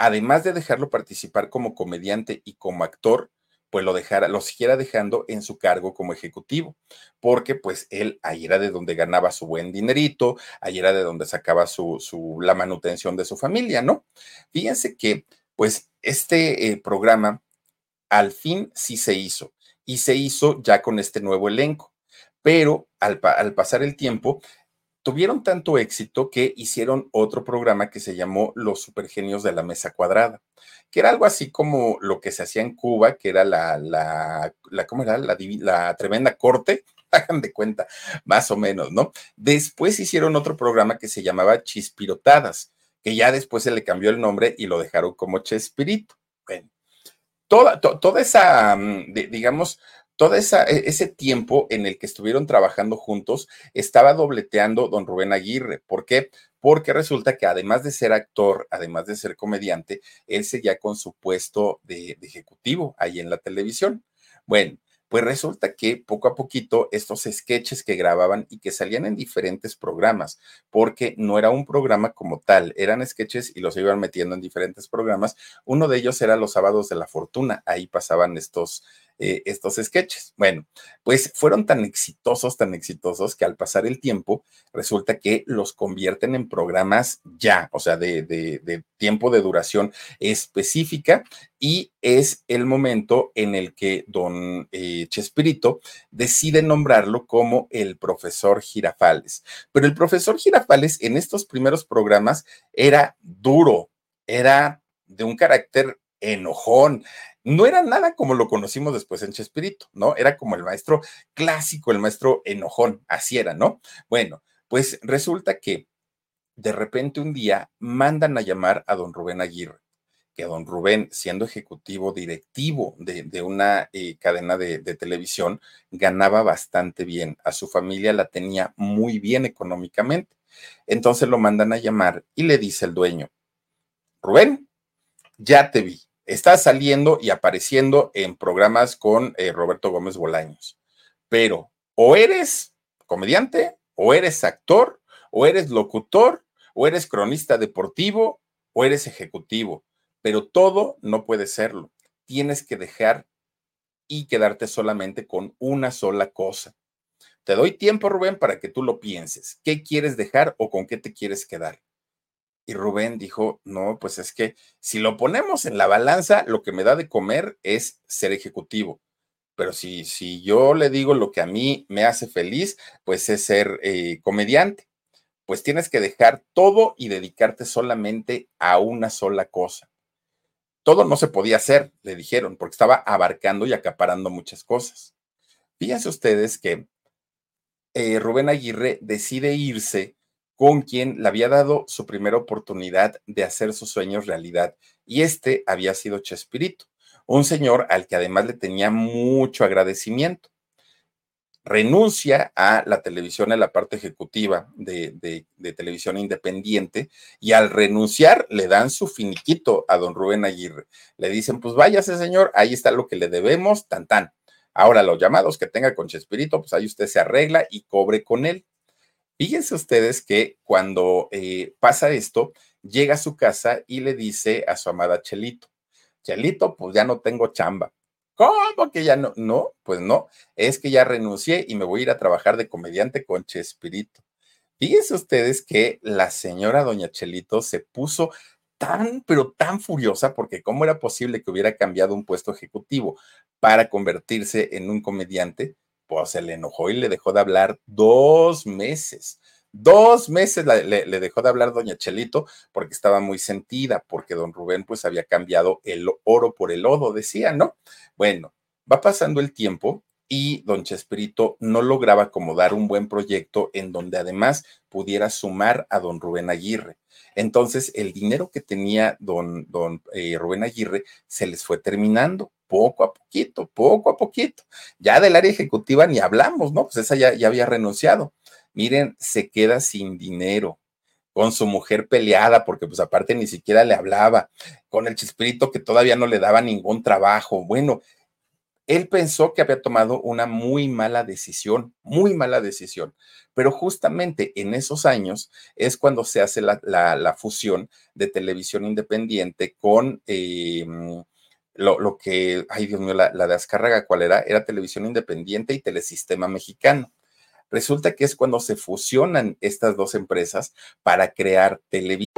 además de dejarlo participar como comediante y como actor, pues lo dejara, lo siguiera dejando en su cargo como ejecutivo, porque pues él ahí era de donde ganaba su buen dinerito, ahí era de donde sacaba su, la manutención de su familia, ¿no? Fíjense que pues este eh, programa al fin sí se hizo y se hizo ya con este nuevo elenco, pero al pasar el tiempo tuvieron tanto éxito que hicieron otro programa que se llamó Los Supergenios de la Mesa Cuadrada, que era algo así como lo que se hacía en Cuba, que era la, la, ¿cómo era? La tremenda corte, (laughs) hagan de cuenta, más o menos, ¿no? Después hicieron otro programa que se llamaba Chispirotadas, que ya después se le cambió el nombre y lo dejaron como Chespirito. Bueno, toda, toda esa, mm, digamos, todo e, ese tiempo en el que estuvieron trabajando juntos estaba dobleteando don Rubén Aguirre. ¿Por qué? Porque resulta que además de ser actor, además de ser comediante, él seguía con su puesto de, de ejecutivo ahí en la televisión. Bueno, pues resulta que poco a poquito estos sketches que grababan y que salían en diferentes programas, porque no era un programa como tal, eran sketches y los iban metiendo en diferentes programas. Uno de ellos era los sábados de la fortuna, ahí pasaban estos, eh, estos sketches. Bueno, pues fueron tan exitosos, tan exitosos que al pasar el tiempo resulta que los convierten en programas ya, o sea, de, de tiempo de duración específica y es el momento en el que don eh, Chespirito decide nombrarlo como el profesor Girafales. Pero el profesor Girafales en estos primeros programas era duro, era de un carácter enojón. No era nada como lo conocimos después en Chespirito, ¿no? Era como el maestro clásico, el maestro enojón, así era, ¿no? Bueno, pues resulta que de repente un día mandan a llamar a don Rubén Aguirre que don Rubén, siendo ejecutivo directivo de, una eh, cadena de, de, televisión, ganaba bastante bien. A su familia la tenía muy bien económicamente. Entonces lo mandan a llamar y le dice el dueño, Rubén, ya te vi. Estás saliendo y apareciendo en programas con eh, Roberto Gómez Bolaños, pero o eres comediante, o eres actor, o eres locutor, o eres cronista deportivo, o eres ejecutivo pero todo no puede serlo. Tienes que dejar y quedarte solamente con una sola cosa. Te doy tiempo, Rubén, para que tú lo pienses. ¿Qué quieres dejar o con qué te quieres quedar? Y Rubén dijo, no, pues es que si lo ponemos en la balanza, lo que me da de comer es ser ejecutivo. Pero si, si yo le digo lo que a mí me hace feliz, pues es ser eh, comediante. Pues tienes que dejar todo y dedicarte solamente a una sola cosa todo no se podía hacer, le dijeron, porque estaba abarcando y acaparando muchas cosas. Fíjense ustedes que eh, Rubén Aguirre decide irse con quien le había dado su primera oportunidad de hacer sus sueños realidad, y este había sido Chespirito, un señor al que además le tenía mucho agradecimiento renuncia a la televisión, en la parte ejecutiva de, televisión independiente, y al renunciar le dan su finiquito a don Rubén Aguirre. Le dicen, pues váyase señor, ahí está lo que le debemos, tan tan. Ahora los llamados que tenga con Chespirito, pues ahí usted se arregla y cobre con él. Fíjense ustedes que cuando eh, pasa esto, llega a su casa y le dice a su amada Chelito, Chelito, pues ya no tengo chamba ¿Cómo que ya no? No, pues no, es que ya renuncié y me voy a ir a trabajar de comediante con Chespirito. Fíjense ustedes que la señora doña Chelito se puso tan, pero tan furiosa porque cómo era posible que hubiera cambiado un puesto ejecutivo para convertirse en un comediante, pues se le enojó y le dejó de hablar dos meses. Dos meses le, dejó de hablar doña Chelito porque estaba muy sentida, porque don Rubén pues había cambiado el oro por el lodo, decía, ¿no? Bueno, va pasando el tiempo y don Chespirito no lograba acomodar un buen proyecto en donde además pudiera sumar a don Rubén Aguirre. Entonces, el dinero que tenía don, don eh, Rubén Aguirre se les fue terminando poco a poquito, poco a poquito. Ya del área ejecutiva ni hablamos, ¿no? Pues esa ya, ya había renunciado miren, se queda sin dinero, con su mujer peleada, porque pues aparte ni siquiera le hablaba, con el chispirito que todavía no le daba ningún trabajo. Bueno, él pensó que había tomado una muy mala decisión, muy mala decisión, pero justamente en esos años es cuando se hace la, fusión de televisión independiente con... Em, lo, que, ay Dios mío, la, la de Azcárraga, ¿cuál era? Era televisión independiente y telesistema mexicano. Resulta que es cuando se fusionan estas dos empresas para crear televisión.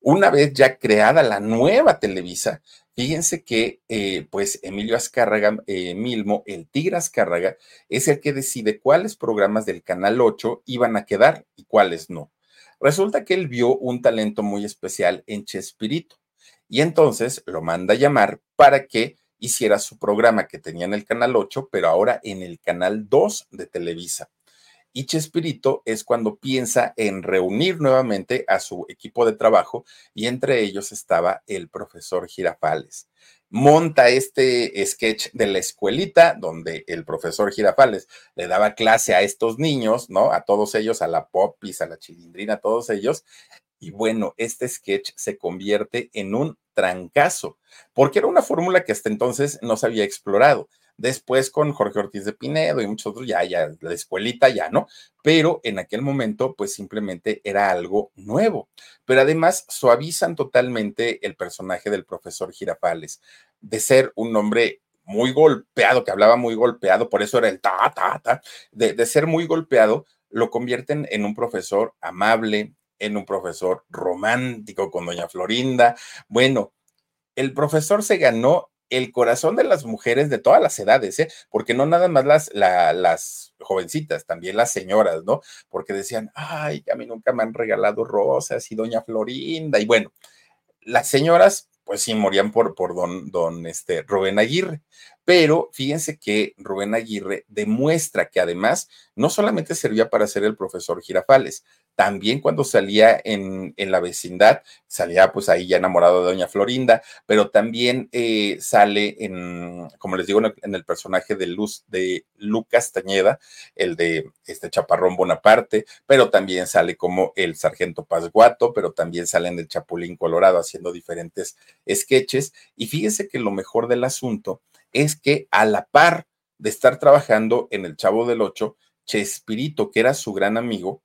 Una vez ya creada la nueva Televisa, fíjense que eh, pues Emilio Azcárraga eh, Milmo, el Tigre Azcárraga, es el que decide cuáles programas del Canal 8 iban a quedar y cuáles no. Resulta que él vio un talento muy especial en Chespirito y entonces lo manda a llamar para que hiciera su programa que tenía en el Canal 8, pero ahora en el Canal 2 de Televisa. Y Chespirito es cuando piensa en reunir nuevamente a su equipo de trabajo y entre ellos estaba el profesor Girafales. monta este sketch de la escuelita donde el profesor Girafales le daba clase a estos niños, ¿no? A todos ellos, a la Popis, a la Chilindrina, a todos ellos. Y bueno, este sketch se convierte en un trancazo, porque era una fórmula que hasta entonces no se había explorado. Después con Jorge Ortiz de Pinedo y muchos otros, ya, ya, la escuelita ya, ¿no? Pero en aquel momento, pues simplemente era algo nuevo. Pero además suavizan totalmente el personaje del profesor Girafales, de ser un hombre muy golpeado, que hablaba muy golpeado, por eso era el ta, ta, ta, de, de ser muy golpeado, lo convierten en un profesor amable, en un profesor romántico con doña Florinda. Bueno, el profesor se ganó el corazón de las mujeres de todas las edades, ¿eh? porque no nada más las, las jovencitas, también las señoras, ¿no? Porque decían, ay, a mí nunca me han regalado rosas y doña Florinda, y bueno, las señoras, pues sí, morían por, por don, don este, Rubén Aguirre. Pero fíjense que Rubén Aguirre demuestra que además no solamente servía para ser el profesor Girafales, también cuando salía en, en, la vecindad, salía pues ahí ya enamorado de doña Florinda, pero también eh, sale en, como les digo, en el, personaje de Luz de Lucas Tañeda, el de este Chaparrón Bonaparte, pero también sale como el Sargento Pasguato, pero también sale en el Chapulín Colorado haciendo diferentes sketches. Y fíjense que lo mejor del asunto es que a la par de estar trabajando en el Chavo del Ocho, Chespirito, que era su gran amigo,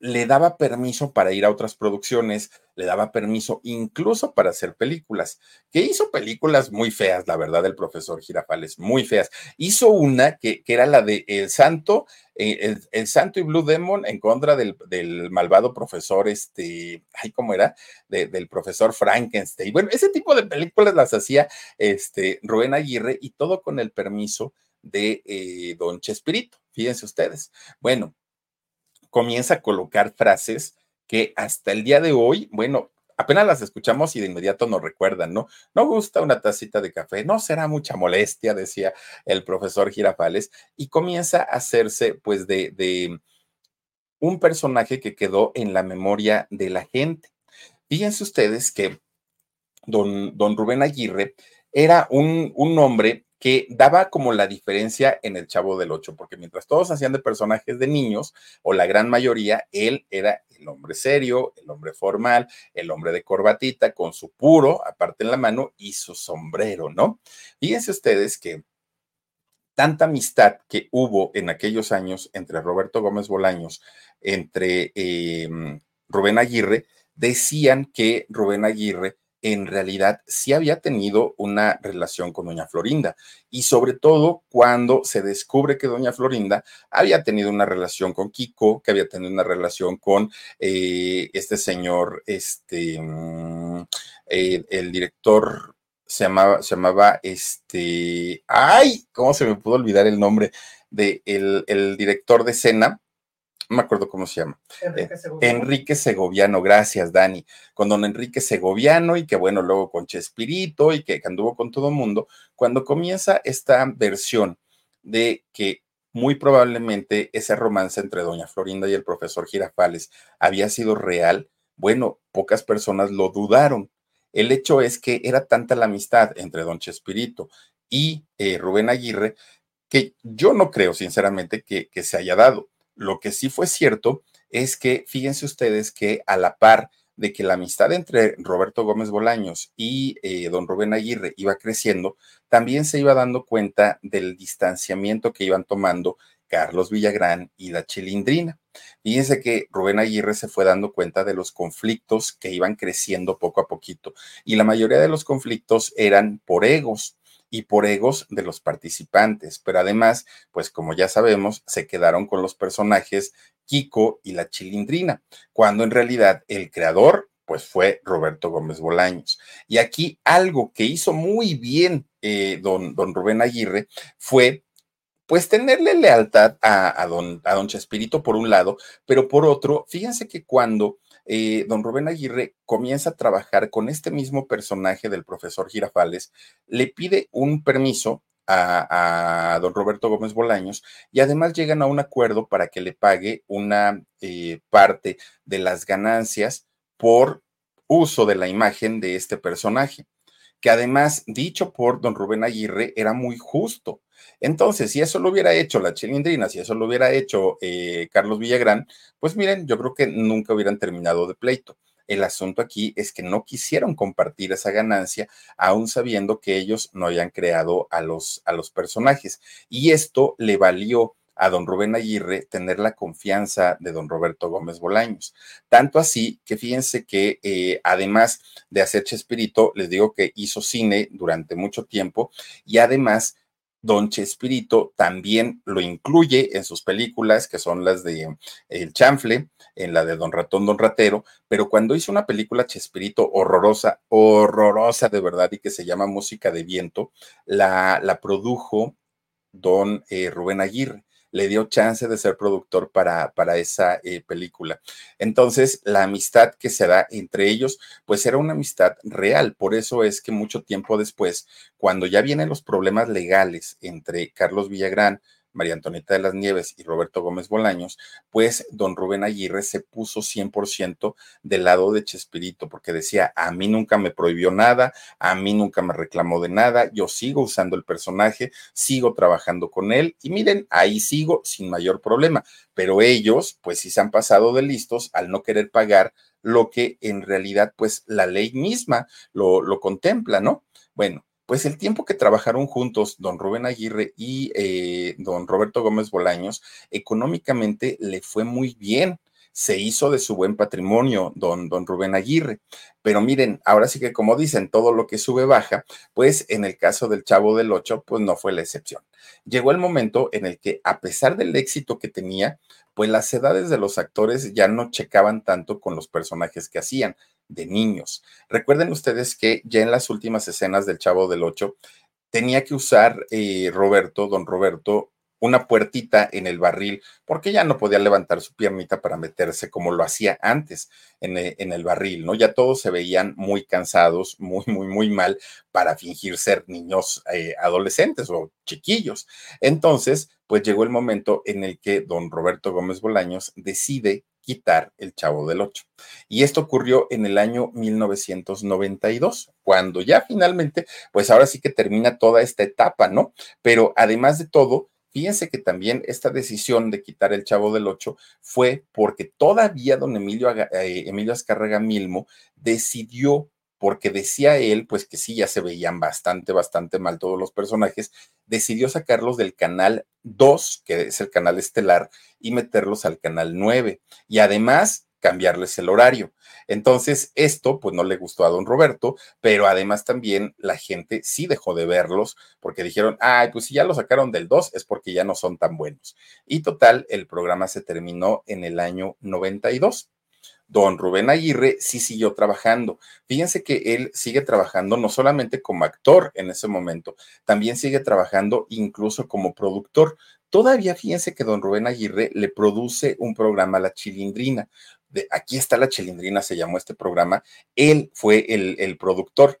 le daba permiso para ir a otras producciones, le daba permiso incluso para hacer películas, que hizo películas muy feas, la verdad, el profesor Girafales, muy feas. Hizo una que, que era la de El Santo, eh, el, Santo y Blue Demon en contra del, del malvado profesor, este, ay, ¿cómo era? del profesor Frankenstein. Bueno, ese tipo de películas las hacía este, Rubén Aguirre y todo con el permiso de eh, Don Chespirito, fíjense ustedes. Bueno, comienza a colocar frases que hasta el día de hoy, bueno, apenas las escuchamos y de inmediato nos recuerdan, ¿no? No gusta una tacita de café, no será mucha molestia, decía el profesor Girafales, y comienza a hacerse pues de, de un personaje que quedó en la memoria de la gente. Fíjense ustedes que don, don Rubén Aguirre era un, un hombre que daba como la diferencia en el Chavo del Ocho, porque mientras todos hacían de personajes de niños, o la gran mayoría, él era el hombre serio, el hombre formal, el hombre de corbatita, con su puro, aparte en la mano, y su sombrero, ¿no? Fíjense ustedes que tanta amistad que hubo en aquellos años entre Roberto Gómez Bolaños, entre em, Rubén Aguirre, decían que Rubén Aguirre en realidad sí había tenido una relación con doña Florinda y sobre todo cuando se descubre que doña Florinda había tenido una relación con Kiko, que había tenido una relación con eh, este señor, este, mm, eh, el director se llamaba, se llamaba este, ay, ¿cómo se me pudo olvidar el nombre de el, el director de escena? No me acuerdo cómo se llama. Enrique eh, Segoviano. Enrique Segoviano, gracias, Dani. Con don Enrique Segoviano y que bueno, luego con Chespirito y que anduvo con todo el mundo. Cuando comienza esta versión de que muy probablemente ese romance entre doña Florinda y el profesor Girafales había sido real, bueno, pocas personas lo dudaron. El hecho es que era tanta la amistad entre don Chespirito y eh, Rubén Aguirre que yo no creo, sinceramente, que, que se haya dado lo que sí fue cierto es que fíjense ustedes que a la par de que la amistad entre Roberto Gómez Bolaños y eh, don Rubén Aguirre iba creciendo, también se iba dando cuenta del distanciamiento que iban tomando Carlos Villagrán y la Chilindrina. Fíjense que Rubén Aguirre se fue dando cuenta de los conflictos que iban creciendo poco a poquito y la mayoría de los conflictos eran por egos y por egos de los participantes, pero además, pues como ya sabemos, se quedaron con los personajes Kiko y la Chilindrina, cuando en realidad el creador pues fue Roberto Gómez Bolaños. Y aquí algo que hizo muy bien eh, don, don Rubén Aguirre fue pues tenerle lealtad a, don, a don Chespirito por un lado, pero por otro, fíjense que cuando eh, don Rubén Aguirre comienza a trabajar con este mismo personaje del profesor Girafales, le pide un permiso a, don Roberto Gómez Bolaños y además llegan a un acuerdo para que le pague una eh, parte de las ganancias por uso de la imagen de este personaje. Que además, dicho por don Rubén Aguirre, era muy justo. Entonces, si eso lo hubiera hecho la Chilindrina, si eso lo hubiera hecho eh, Carlos Villagrán, pues miren, yo creo que nunca hubieran terminado de pleito. El asunto aquí es que no quisieron compartir esa ganancia, aún sabiendo que ellos no habían creado a los, a los personajes. Y esto le valió a don Rubén Aguirre tener la confianza de don Roberto Gómez Bolaños. Tanto así que fíjense que eh, además de hacer Chespirito, les digo que hizo cine durante mucho tiempo y además Don Chespirito también lo incluye en sus películas, que son las de El Chanfle, en la de Don Ratón, Don Ratero, pero cuando hizo una película Chespirito horrorosa, horrorosa de verdad, y que se llama Música de Viento, la, la produjo Don eh, Rubén Aguirre le dio chance de ser productor para, para esa eh, película. Entonces, la amistad que se da entre ellos, pues era una amistad real. Por eso es que mucho tiempo después, cuando ya vienen los problemas legales entre Carlos Villagrán, María Antonieta de las Nieves y Roberto Gómez Bolaños, pues don Rubén Aguirre se puso 100% del lado de Chespirito, porque decía, a mí nunca me prohibió nada, a mí nunca me reclamó de nada, yo sigo usando el personaje, sigo trabajando con él y miren, ahí sigo sin mayor problema, pero ellos pues sí se han pasado de listos al no querer pagar lo que en realidad pues la ley misma lo, lo contempla, ¿no? Bueno, pues el tiempo que trabajaron juntos don Rubén Aguirre y eh, don Roberto Gómez Bolaños, económicamente le fue muy bien. Se hizo de su buen patrimonio, don, don Rubén Aguirre. Pero miren, ahora sí que como dicen, todo lo que sube baja, pues en el caso del Chavo del Ocho, pues no fue la excepción. Llegó el momento en el que, a pesar del éxito que tenía, pues las edades de los actores ya no checaban tanto con los personajes que hacían de niños. Recuerden ustedes que ya en las últimas escenas del Chavo del Ocho tenía que usar eh, Roberto, don Roberto, una puertita en el barril, porque ya no podía levantar su piernita para meterse como lo hacía antes en eh, en el, barril, ¿no? Ya todos se veían muy cansados, (laughs) muy, muy, muy mal para fingir ser niños eh, adolescentes o chiquillos. Entonces, pues llegó el momento en el que don Roberto Gómez Bolaños decide quitar el Chavo del Ocho. Y esto ocurrió en el año 1992, cuando ya finalmente, pues ahora sí que termina toda esta etapa, ¿no? Pero además de todo, fíjense que también esta decisión de quitar el Chavo del Ocho fue porque todavía don Emilio, eh, Emilio Azcárraga Milmo decidió porque decía él, pues que sí, ya se veían bastante, bastante mal todos los personajes, decidió sacarlos del canal 2, que es el canal estelar, y meterlos al canal 9. Y además cambiarles el horario. Entonces, esto pues no le gustó a don Roberto, pero además también la gente sí dejó de verlos porque dijeron, ay, pues si ya lo sacaron del 2 es porque ya no son tan buenos. Y total, el programa se terminó en el año 92 don Rubén Aguirre sí siguió trabajando. Fíjense que él sigue trabajando no solamente como actor en ese momento, también sigue trabajando incluso como productor. Todavía fíjense que don Rubén Aguirre le produce un programa la Chilindrina. De, aquí está la Chilindrina, se llamó este programa. Él fue el productor,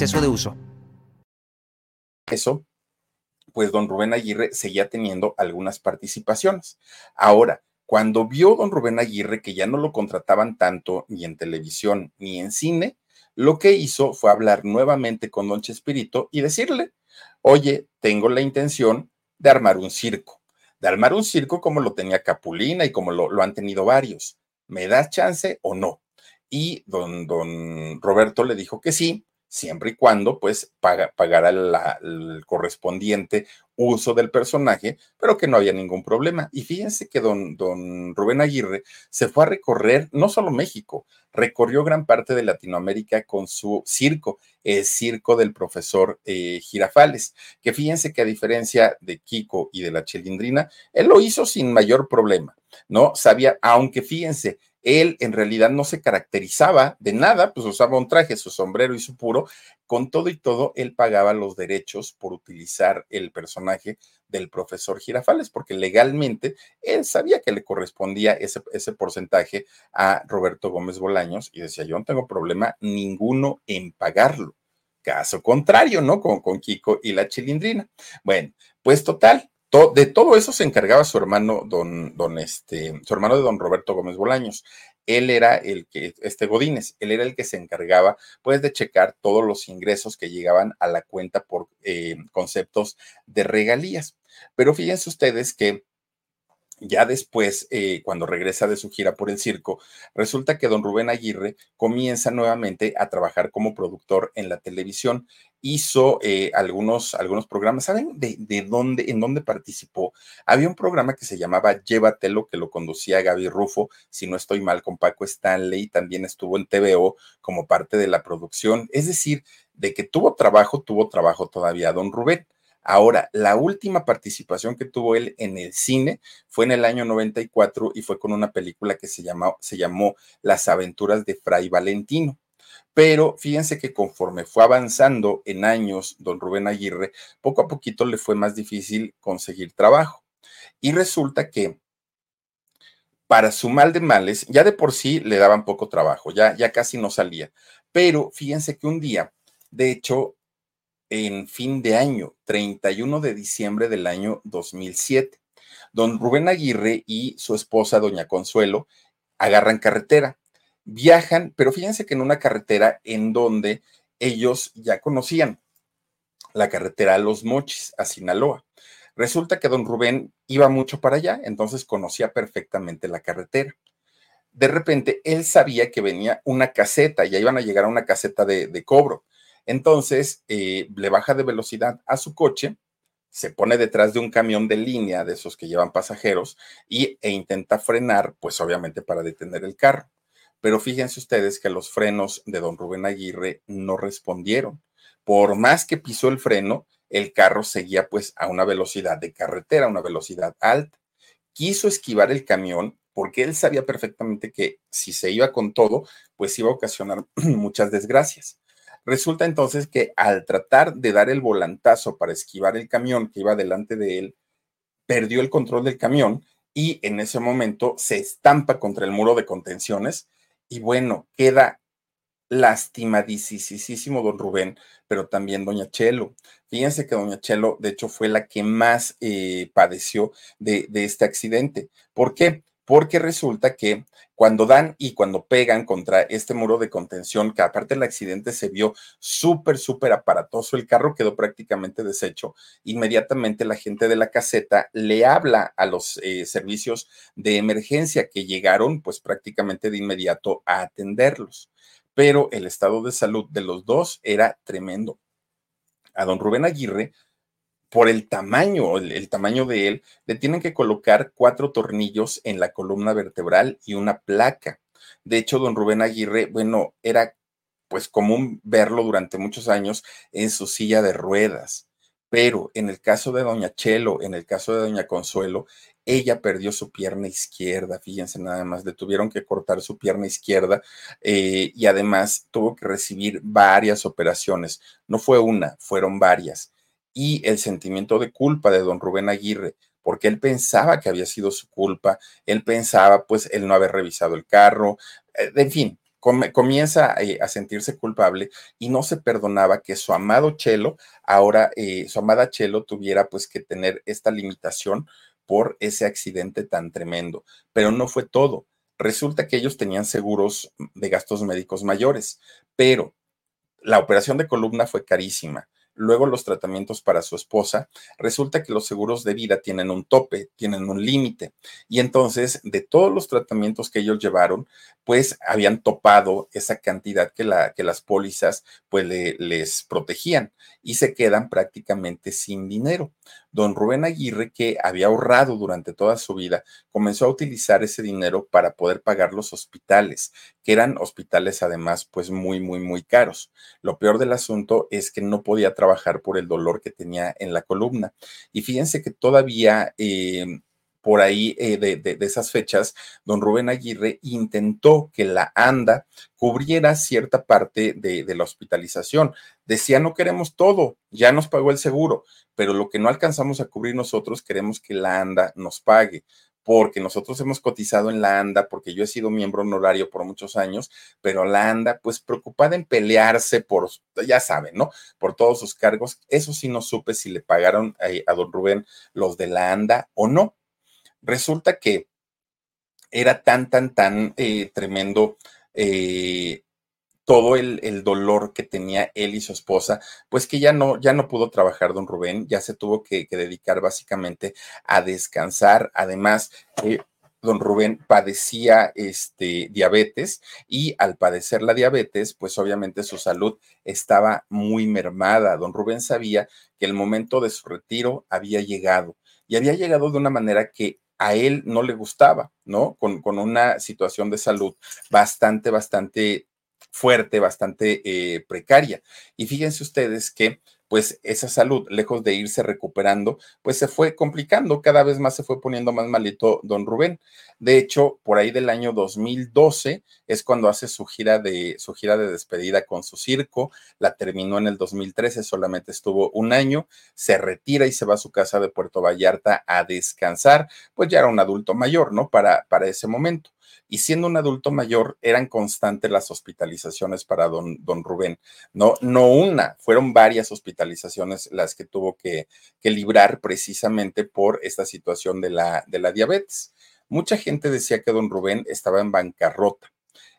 de uso eso, pues don Rubén Aguirre seguía teniendo algunas participaciones. Ahora, cuando vio don Rubén Aguirre que ya no lo contrataban tanto ni en televisión ni en cine, lo que hizo fue hablar nuevamente con don Chespirito y decirle, oye, tengo la intención de armar un circo, de armar un circo como lo tenía Capulina y como lo, lo han tenido varios. ¿Me das chance o no? Y don, don Roberto le dijo que sí, siempre y cuando pues paga, pagara el correspondiente uso del personaje, pero que no había ningún problema. Y fíjense que don, don Rubén Aguirre se fue a recorrer no solo México, recorrió gran parte de Latinoamérica con su circo, el circo del profesor eh, Girafales, que fíjense que a diferencia de Kiko y de la Chilindrina, él lo hizo sin mayor problema, ¿no? Sabía, aunque fíjense, él en realidad no se caracterizaba de nada, pues usaba un traje, su sombrero y su puro. Con todo y todo, él pagaba los derechos por utilizar el personaje del profesor Girafales, porque legalmente él sabía que le correspondía ese, ese porcentaje a Roberto Gómez Bolaños y decía, yo no tengo problema ninguno en pagarlo. Caso contrario, ¿no? Con, con Kiko y la chilindrina. Bueno, pues total, de todo eso se encargaba su hermano, don, don este, su hermano de don Roberto Gómez Bolaños. Él era el que, este Godínez, él era el que se encargaba, pues, de checar todos los ingresos que llegaban a la cuenta por eh, conceptos de regalías. Pero fíjense ustedes que ya después, eh, cuando regresa de su gira por el circo, resulta que don Rubén Aguirre comienza nuevamente a trabajar como productor en la televisión. Hizo eh, algunos, algunos programas. ¿Saben de, de, dónde, en dónde participó? Había un programa que se llamaba Llévatelo, que lo conducía Gaby Rufo, si no estoy mal, con Paco Stanley. También estuvo en TVO como parte de la producción. Es decir, de que tuvo trabajo, tuvo trabajo todavía don Rubén. Ahora, la última participación que tuvo él en el cine fue en el año 94 y fue con una película que se llamó, se llamó Las aventuras de Fray Valentino. Pero fíjense que conforme fue avanzando en años don Rubén Aguirre, poco a poquito le fue más difícil conseguir trabajo. Y resulta que para su mal de males, ya de por sí le daban poco trabajo, ya, ya casi no salía. Pero fíjense que un día, de hecho, en fin de año, 31 de diciembre del año 2007. Don Rubén Aguirre y su esposa, doña Consuelo, agarran carretera, viajan, pero fíjense que en una carretera en donde ellos ya conocían, la carretera a Los Mochis, a Sinaloa. Resulta que don Rubén iba mucho para allá, entonces conocía perfectamente la carretera. De repente, él sabía que venía una caseta, ya iban a llegar a una caseta de, de cobro. Entonces, eh, le baja de velocidad a su coche, se pone detrás de un camión de línea de esos que llevan pasajeros y, e intenta frenar, pues obviamente para detener el carro. Pero fíjense ustedes que los frenos de don Rubén Aguirre no respondieron. Por más que pisó el freno, el carro seguía pues a una velocidad de carretera, una velocidad alta. Quiso esquivar el camión porque él sabía perfectamente que si se iba con todo, pues iba a ocasionar (clears throat) muchas desgracias. Resulta entonces que al tratar de dar el volantazo para esquivar el camión que iba delante de él, perdió el control del camión y en ese momento se estampa contra el muro de contenciones y bueno, queda lastimadísimo don Rubén, pero también doña Chelo. Fíjense que doña Chelo, de hecho, fue la que más eh, padeció de, de este accidente. ¿Por qué? Porque resulta que cuando dan y cuando pegan contra este muro de contención, que aparte el accidente se vio súper, súper aparatoso, el carro quedó prácticamente deshecho, inmediatamente la gente de la caseta le habla a los eh, servicios de emergencia que llegaron pues prácticamente de inmediato a atenderlos. Pero el estado de salud de los dos era tremendo. A don Rubén Aguirre por el tamaño, el, tamaño de él, le tienen que colocar cuatro tornillos en la columna vertebral y una placa. De hecho, don Rubén Aguirre, bueno, era pues común verlo durante muchos años en su silla de ruedas. Pero en el caso de doña Chelo, en el caso de doña Consuelo, ella perdió su pierna izquierda, fíjense nada más, le tuvieron que cortar su pierna izquierda eh, y además tuvo que recibir varias operaciones. No fue una, fueron varias y el sentimiento de culpa de don Rubén Aguirre, porque él pensaba que había sido su culpa, él pensaba pues él no haber revisado el carro, eh, en fin, comienza eh, a sentirse culpable y no se perdonaba que su amado Chelo, ahora eh, su amada Chelo tuviera pues que tener esta limitación por ese accidente tan tremendo. Pero no fue todo. Resulta que ellos tenían seguros de gastos médicos mayores, pero la operación de columna fue carísima luego los tratamientos para su esposa, resulta que los seguros de vida tienen un tope, tienen un límite. Y entonces, de todos los tratamientos que ellos llevaron, pues habían topado esa cantidad que, la, que las pólizas pues les protegían y se quedan prácticamente sin dinero. Don Rubén Aguirre, que había ahorrado durante toda su vida, comenzó a utilizar ese dinero para poder pagar los hospitales, que eran hospitales además pues muy, muy, muy caros. Lo peor del asunto es que no podía trabajar por el dolor que tenía en la columna. Y fíjense que todavía... Eh, por ahí eh, de, esas fechas, don Rubén Aguirre intentó que la ANDA cubriera cierta parte de, de, la hospitalización. Decía, no queremos todo, ya nos pagó el seguro, pero lo que no alcanzamos a cubrir nosotros, queremos que la ANDA nos pague porque nosotros hemos cotizado en la ANDA, porque yo he sido miembro honorario por muchos años, pero la ANDA, pues preocupada en pelearse por, ya saben, ¿no? Por todos sus cargos. Eso sí no supe si le pagaron a, don Rubén los de la ANDA o no. Resulta que era tan, tan, tan eh, tremendo eh, todo el, dolor que tenía él y su esposa, pues que ya no, ya no pudo trabajar don Rubén, ya se tuvo que, dedicar básicamente a descansar. Además, eh, don Rubén padecía este, diabetes y al padecer la diabetes, pues obviamente su salud estaba muy mermada. Don Rubén sabía que el momento de su retiro había llegado y había llegado de una manera que a él no le gustaba, ¿no? Con, con una situación de salud bastante, bastante fuerte, bastante eh, precaria. Y fíjense ustedes que pues esa salud, lejos de irse recuperando, pues se fue complicando, cada vez más se fue poniendo más malito don Rubén. De hecho, por ahí del año 2012 es cuando hace su gira de su gira de despedida con su circo, la terminó en el 2013, solamente estuvo un año, se retira y se va a su casa de Puerto Vallarta a descansar, pues ya era un adulto mayor, ¿no? Para para ese momento y siendo un adulto mayor eran constantes las hospitalizaciones para don, don Rubén, ¿no? No una, fueron varias hospitalizaciones las que tuvo que, que librar precisamente por esta situación de la, de la diabetes. Mucha gente decía que don Rubén estaba en bancarrota.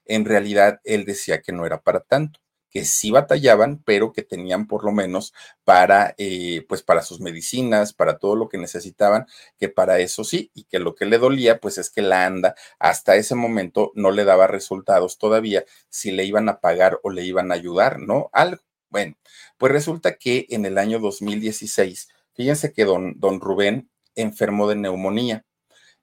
En realidad, él decía que no era para tanto que sí batallaban, pero que tenían por lo menos para, eh, pues para sus medicinas, para todo lo que necesitaban, que para eso sí, y que lo que le dolía, pues es que la ANDA hasta ese momento no le daba resultados todavía si le iban a pagar o le iban a ayudar, ¿no? Algo. Bueno, pues resulta que en el año 2016, fíjense que don, don Rubén enfermó de neumonía.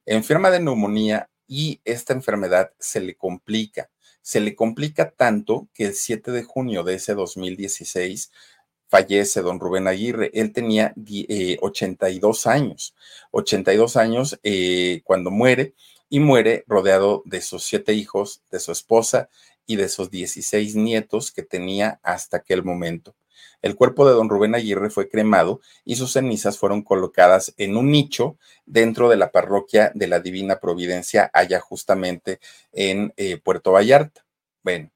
Enferma de neumonía y esta enfermedad se le complica se le complica tanto que el 7 de junio de ese 2016 fallece don Rubén Aguirre. Él tenía 82 eh, años, 82 años eh, cuando muere y muere rodeado de sus siete hijos, de su esposa y de sus 16 nietos que tenía hasta aquel momento. El cuerpo de don Rubén Aguirre fue cremado y sus cenizas fueron colocadas en un nicho dentro de la parroquia de la Divina Providencia, allá justamente en eh, Puerto Vallarta. Bueno,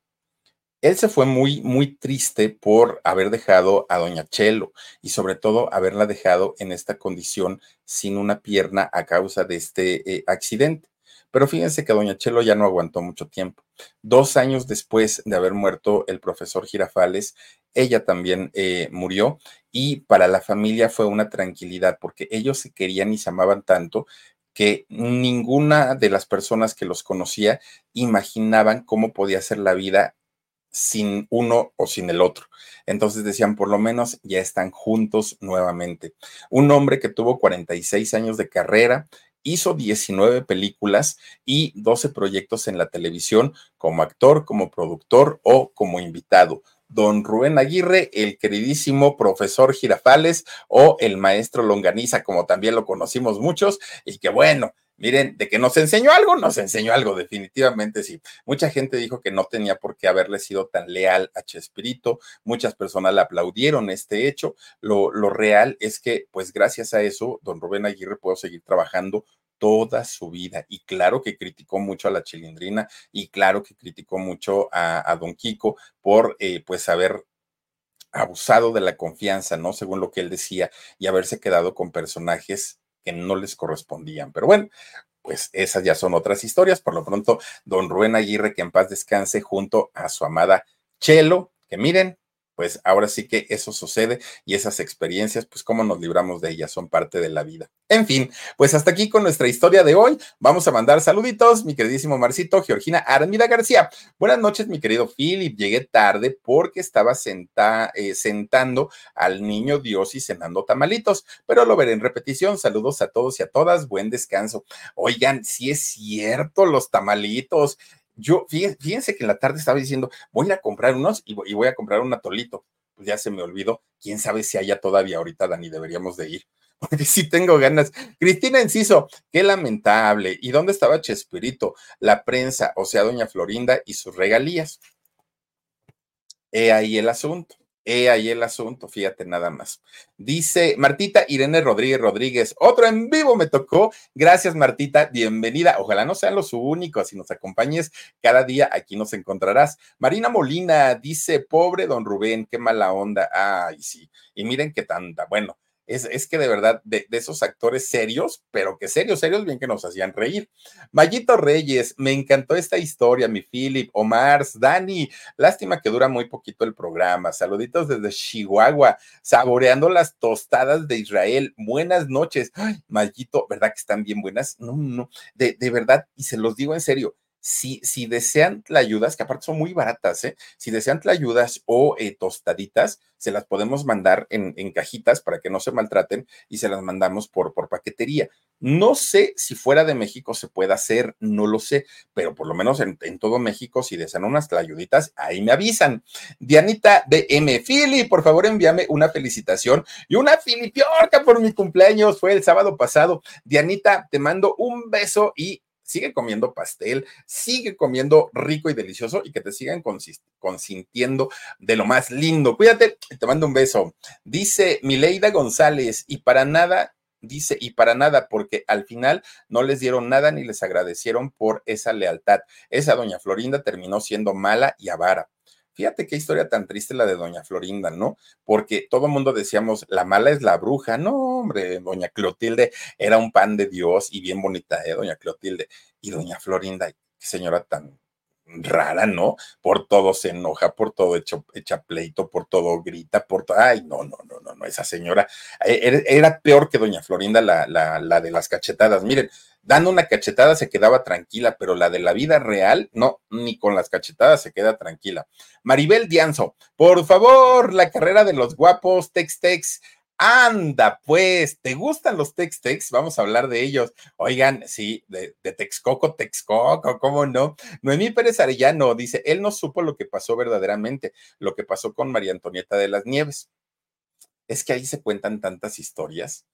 él se fue muy, muy triste por haber dejado a doña Chelo y sobre todo haberla dejado en esta condición sin una pierna a causa de este eh, accidente. Pero fíjense que doña Chelo ya no aguantó mucho tiempo. Dos años después de haber muerto el profesor Girafales, ella también eh, murió y para la familia fue una tranquilidad porque ellos se querían y se amaban tanto que ninguna de las personas que los conocía imaginaban cómo podía ser la vida sin uno o sin el otro. Entonces decían, por lo menos ya están juntos nuevamente. Un hombre que tuvo 46 años de carrera, hizo 19 películas y 12 proyectos en la televisión como actor, como productor o como invitado. Don Rubén Aguirre, el queridísimo profesor Girafales o el maestro Longaniza, como también lo conocimos muchos, y que bueno, Miren, de que nos enseñó algo, nos enseñó algo, definitivamente sí. Mucha gente dijo que no tenía por qué haberle sido tan leal a Chespirito, muchas personas le aplaudieron este hecho. Lo, lo real es que, pues gracias a eso, don Rubén Aguirre pudo seguir trabajando toda su vida. Y claro que criticó mucho a la chilindrina y claro que criticó mucho a, don Kiko por, eh, pues, haber abusado de la confianza, ¿no? Según lo que él decía, y haberse quedado con personajes que no les correspondían. Pero bueno, pues esas ya son otras historias. Por lo pronto, don Rubén Aguirre, que en paz descanse junto a su amada Chelo, que miren, pues ahora sí que eso sucede y esas experiencias, pues cómo nos libramos de ellas, son parte de la vida. En fin, pues hasta aquí con nuestra historia de hoy. Vamos a mandar saluditos, mi queridísimo Marcito, Georgina Armida García. Buenas noches, mi querido Philip. Llegué tarde porque estaba eh, sentando al niño Dios y cenando tamalitos, pero lo veré en repetición. Saludos a todos y a todas. Buen descanso. Oigan, si es cierto, los tamalitos yo, fíjense que en la tarde estaba diciendo, voy a comprar unos y voy, a comprar un atolito. Pues ya se me olvidó. Quién sabe si haya todavía ahorita, Dani, deberíamos de ir (laughs) porque sí tengo ganas. Cristina Enciso, qué lamentable. ¿Y dónde estaba Chespirito? La prensa, o sea, doña Florinda y sus regalías. He ahí el asunto. He ahí el asunto, fíjate nada más. Dice Martita Irene Rodríguez Rodríguez, otro en vivo me tocó. Gracias, Martita, bienvenida. Ojalá no sean los únicos si nos acompañes cada día, aquí nos encontrarás. Marina Molina dice, pobre don Rubén, qué mala onda. Ay, sí. Y miren qué tanta. Bueno, es, que de verdad, de, esos actores serios, pero que serios, serios, bien que nos hacían reír. Mayito Reyes, me encantó esta historia, mi Philip, Omar, Dani, lástima que dura muy poquito el programa. Saluditos desde Chihuahua, saboreando las tostadas de Israel. Buenas noches. Ay, Mayito, ¿verdad que están bien buenas? No, no, de, de verdad, y se los digo en serio, si, si desean tlayudas, que aparte son muy baratas, ¿eh? si desean tlayudas o eh, tostaditas, se las podemos mandar en, cajitas para que no se maltraten y se las mandamos por, por paquetería. No sé si fuera de México se puede hacer, no lo sé, pero por lo menos en, todo México, si desean unas tlayuditas, ahí me avisan. Dianita de M. Por favor envíame una felicitación y una filipiorca por mi cumpleaños, fue el sábado pasado. Dianita, te mando un beso y sigue comiendo pastel, sigue comiendo rico y delicioso y que te sigan consintiendo de lo más lindo. Cuídate, te mando un beso. Dice Mileida González, y para nada dice, y para nada, porque al final no les dieron nada ni les agradecieron por esa lealtad. Esa doña Florinda terminó siendo mala y avara. Fíjate qué historia tan triste la de doña Florinda, ¿no? Porque todo el mundo decíamos, la mala es la bruja. No, hombre, doña Clotilde era un pan de Dios y bien bonita, ¿eh? Doña Clotilde. Y doña Florinda, qué señora tan rara, ¿no? Por todo se enoja, por todo echa pleito, por todo grita, por todo. Ay, no, no, no, no, no, esa señora eh, era, peor que doña Florinda, la, la, la de las cachetadas. Miren, dando una cachetada se quedaba tranquila, pero la de la vida real, no, ni con las cachetadas se queda tranquila. Maribel Dianzo, por favor, la carrera de los guapos, Tex Tex. Anda, pues, ¿te gustan los Tex-Tex? Vamos a hablar de ellos. Oigan, sí, de, de, Texcoco, Texcoco, ¿cómo no? Noemí Pérez Arellano dice, él no supo lo que pasó verdaderamente, lo que pasó con María Antonieta de las Nieves. Es que ahí se cuentan tantas historias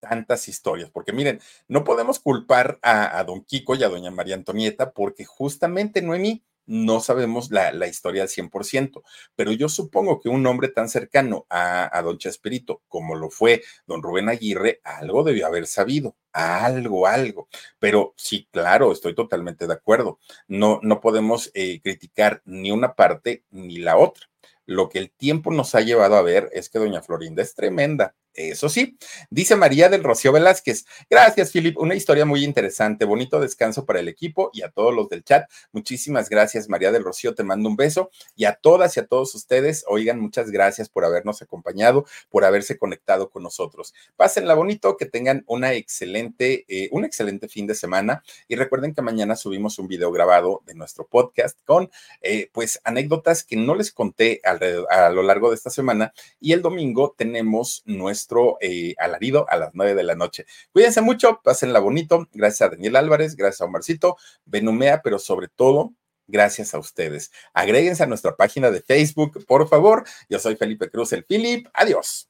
tantas historias, porque miren, no podemos culpar a, don Kiko y a doña María Antonieta porque justamente Noemí no sabemos la, historia al 100%, pero yo supongo que un hombre tan cercano a, a don Chespirito como lo fue don Rubén Aguirre, algo debió haber sabido, algo, algo. Pero sí, claro, estoy totalmente de acuerdo. No, no podemos eh, criticar ni una parte ni la otra. Lo que el tiempo nos ha llevado a ver es que doña Florinda es tremenda, eso sí, dice María del Rocío Velázquez. Gracias, Filip. Una historia muy interesante. Bonito descanso para el equipo y a todos los del chat. Muchísimas gracias, María del Rocío. Te mando un beso. Y a todas y a todos ustedes, oigan, muchas gracias por habernos acompañado, por haberse conectado con nosotros. Pásenla bonito, que tengan una excelente, eh, un excelente fin de semana. Y recuerden que mañana subimos un video grabado de nuestro podcast con, eh, pues, anécdotas que no les conté a lo largo de esta semana. Y el domingo tenemos nuestro nuestro eh, alarido a las nueve de la noche. Cuídense mucho, pásenla bonito. Gracias a Daniel Álvarez, gracias a Omarcito, Benumea, pero sobre todo, gracias a ustedes. Agréguense a nuestra página de Facebook, por favor. Yo soy Felipe Cruz, el Philip. Adiós.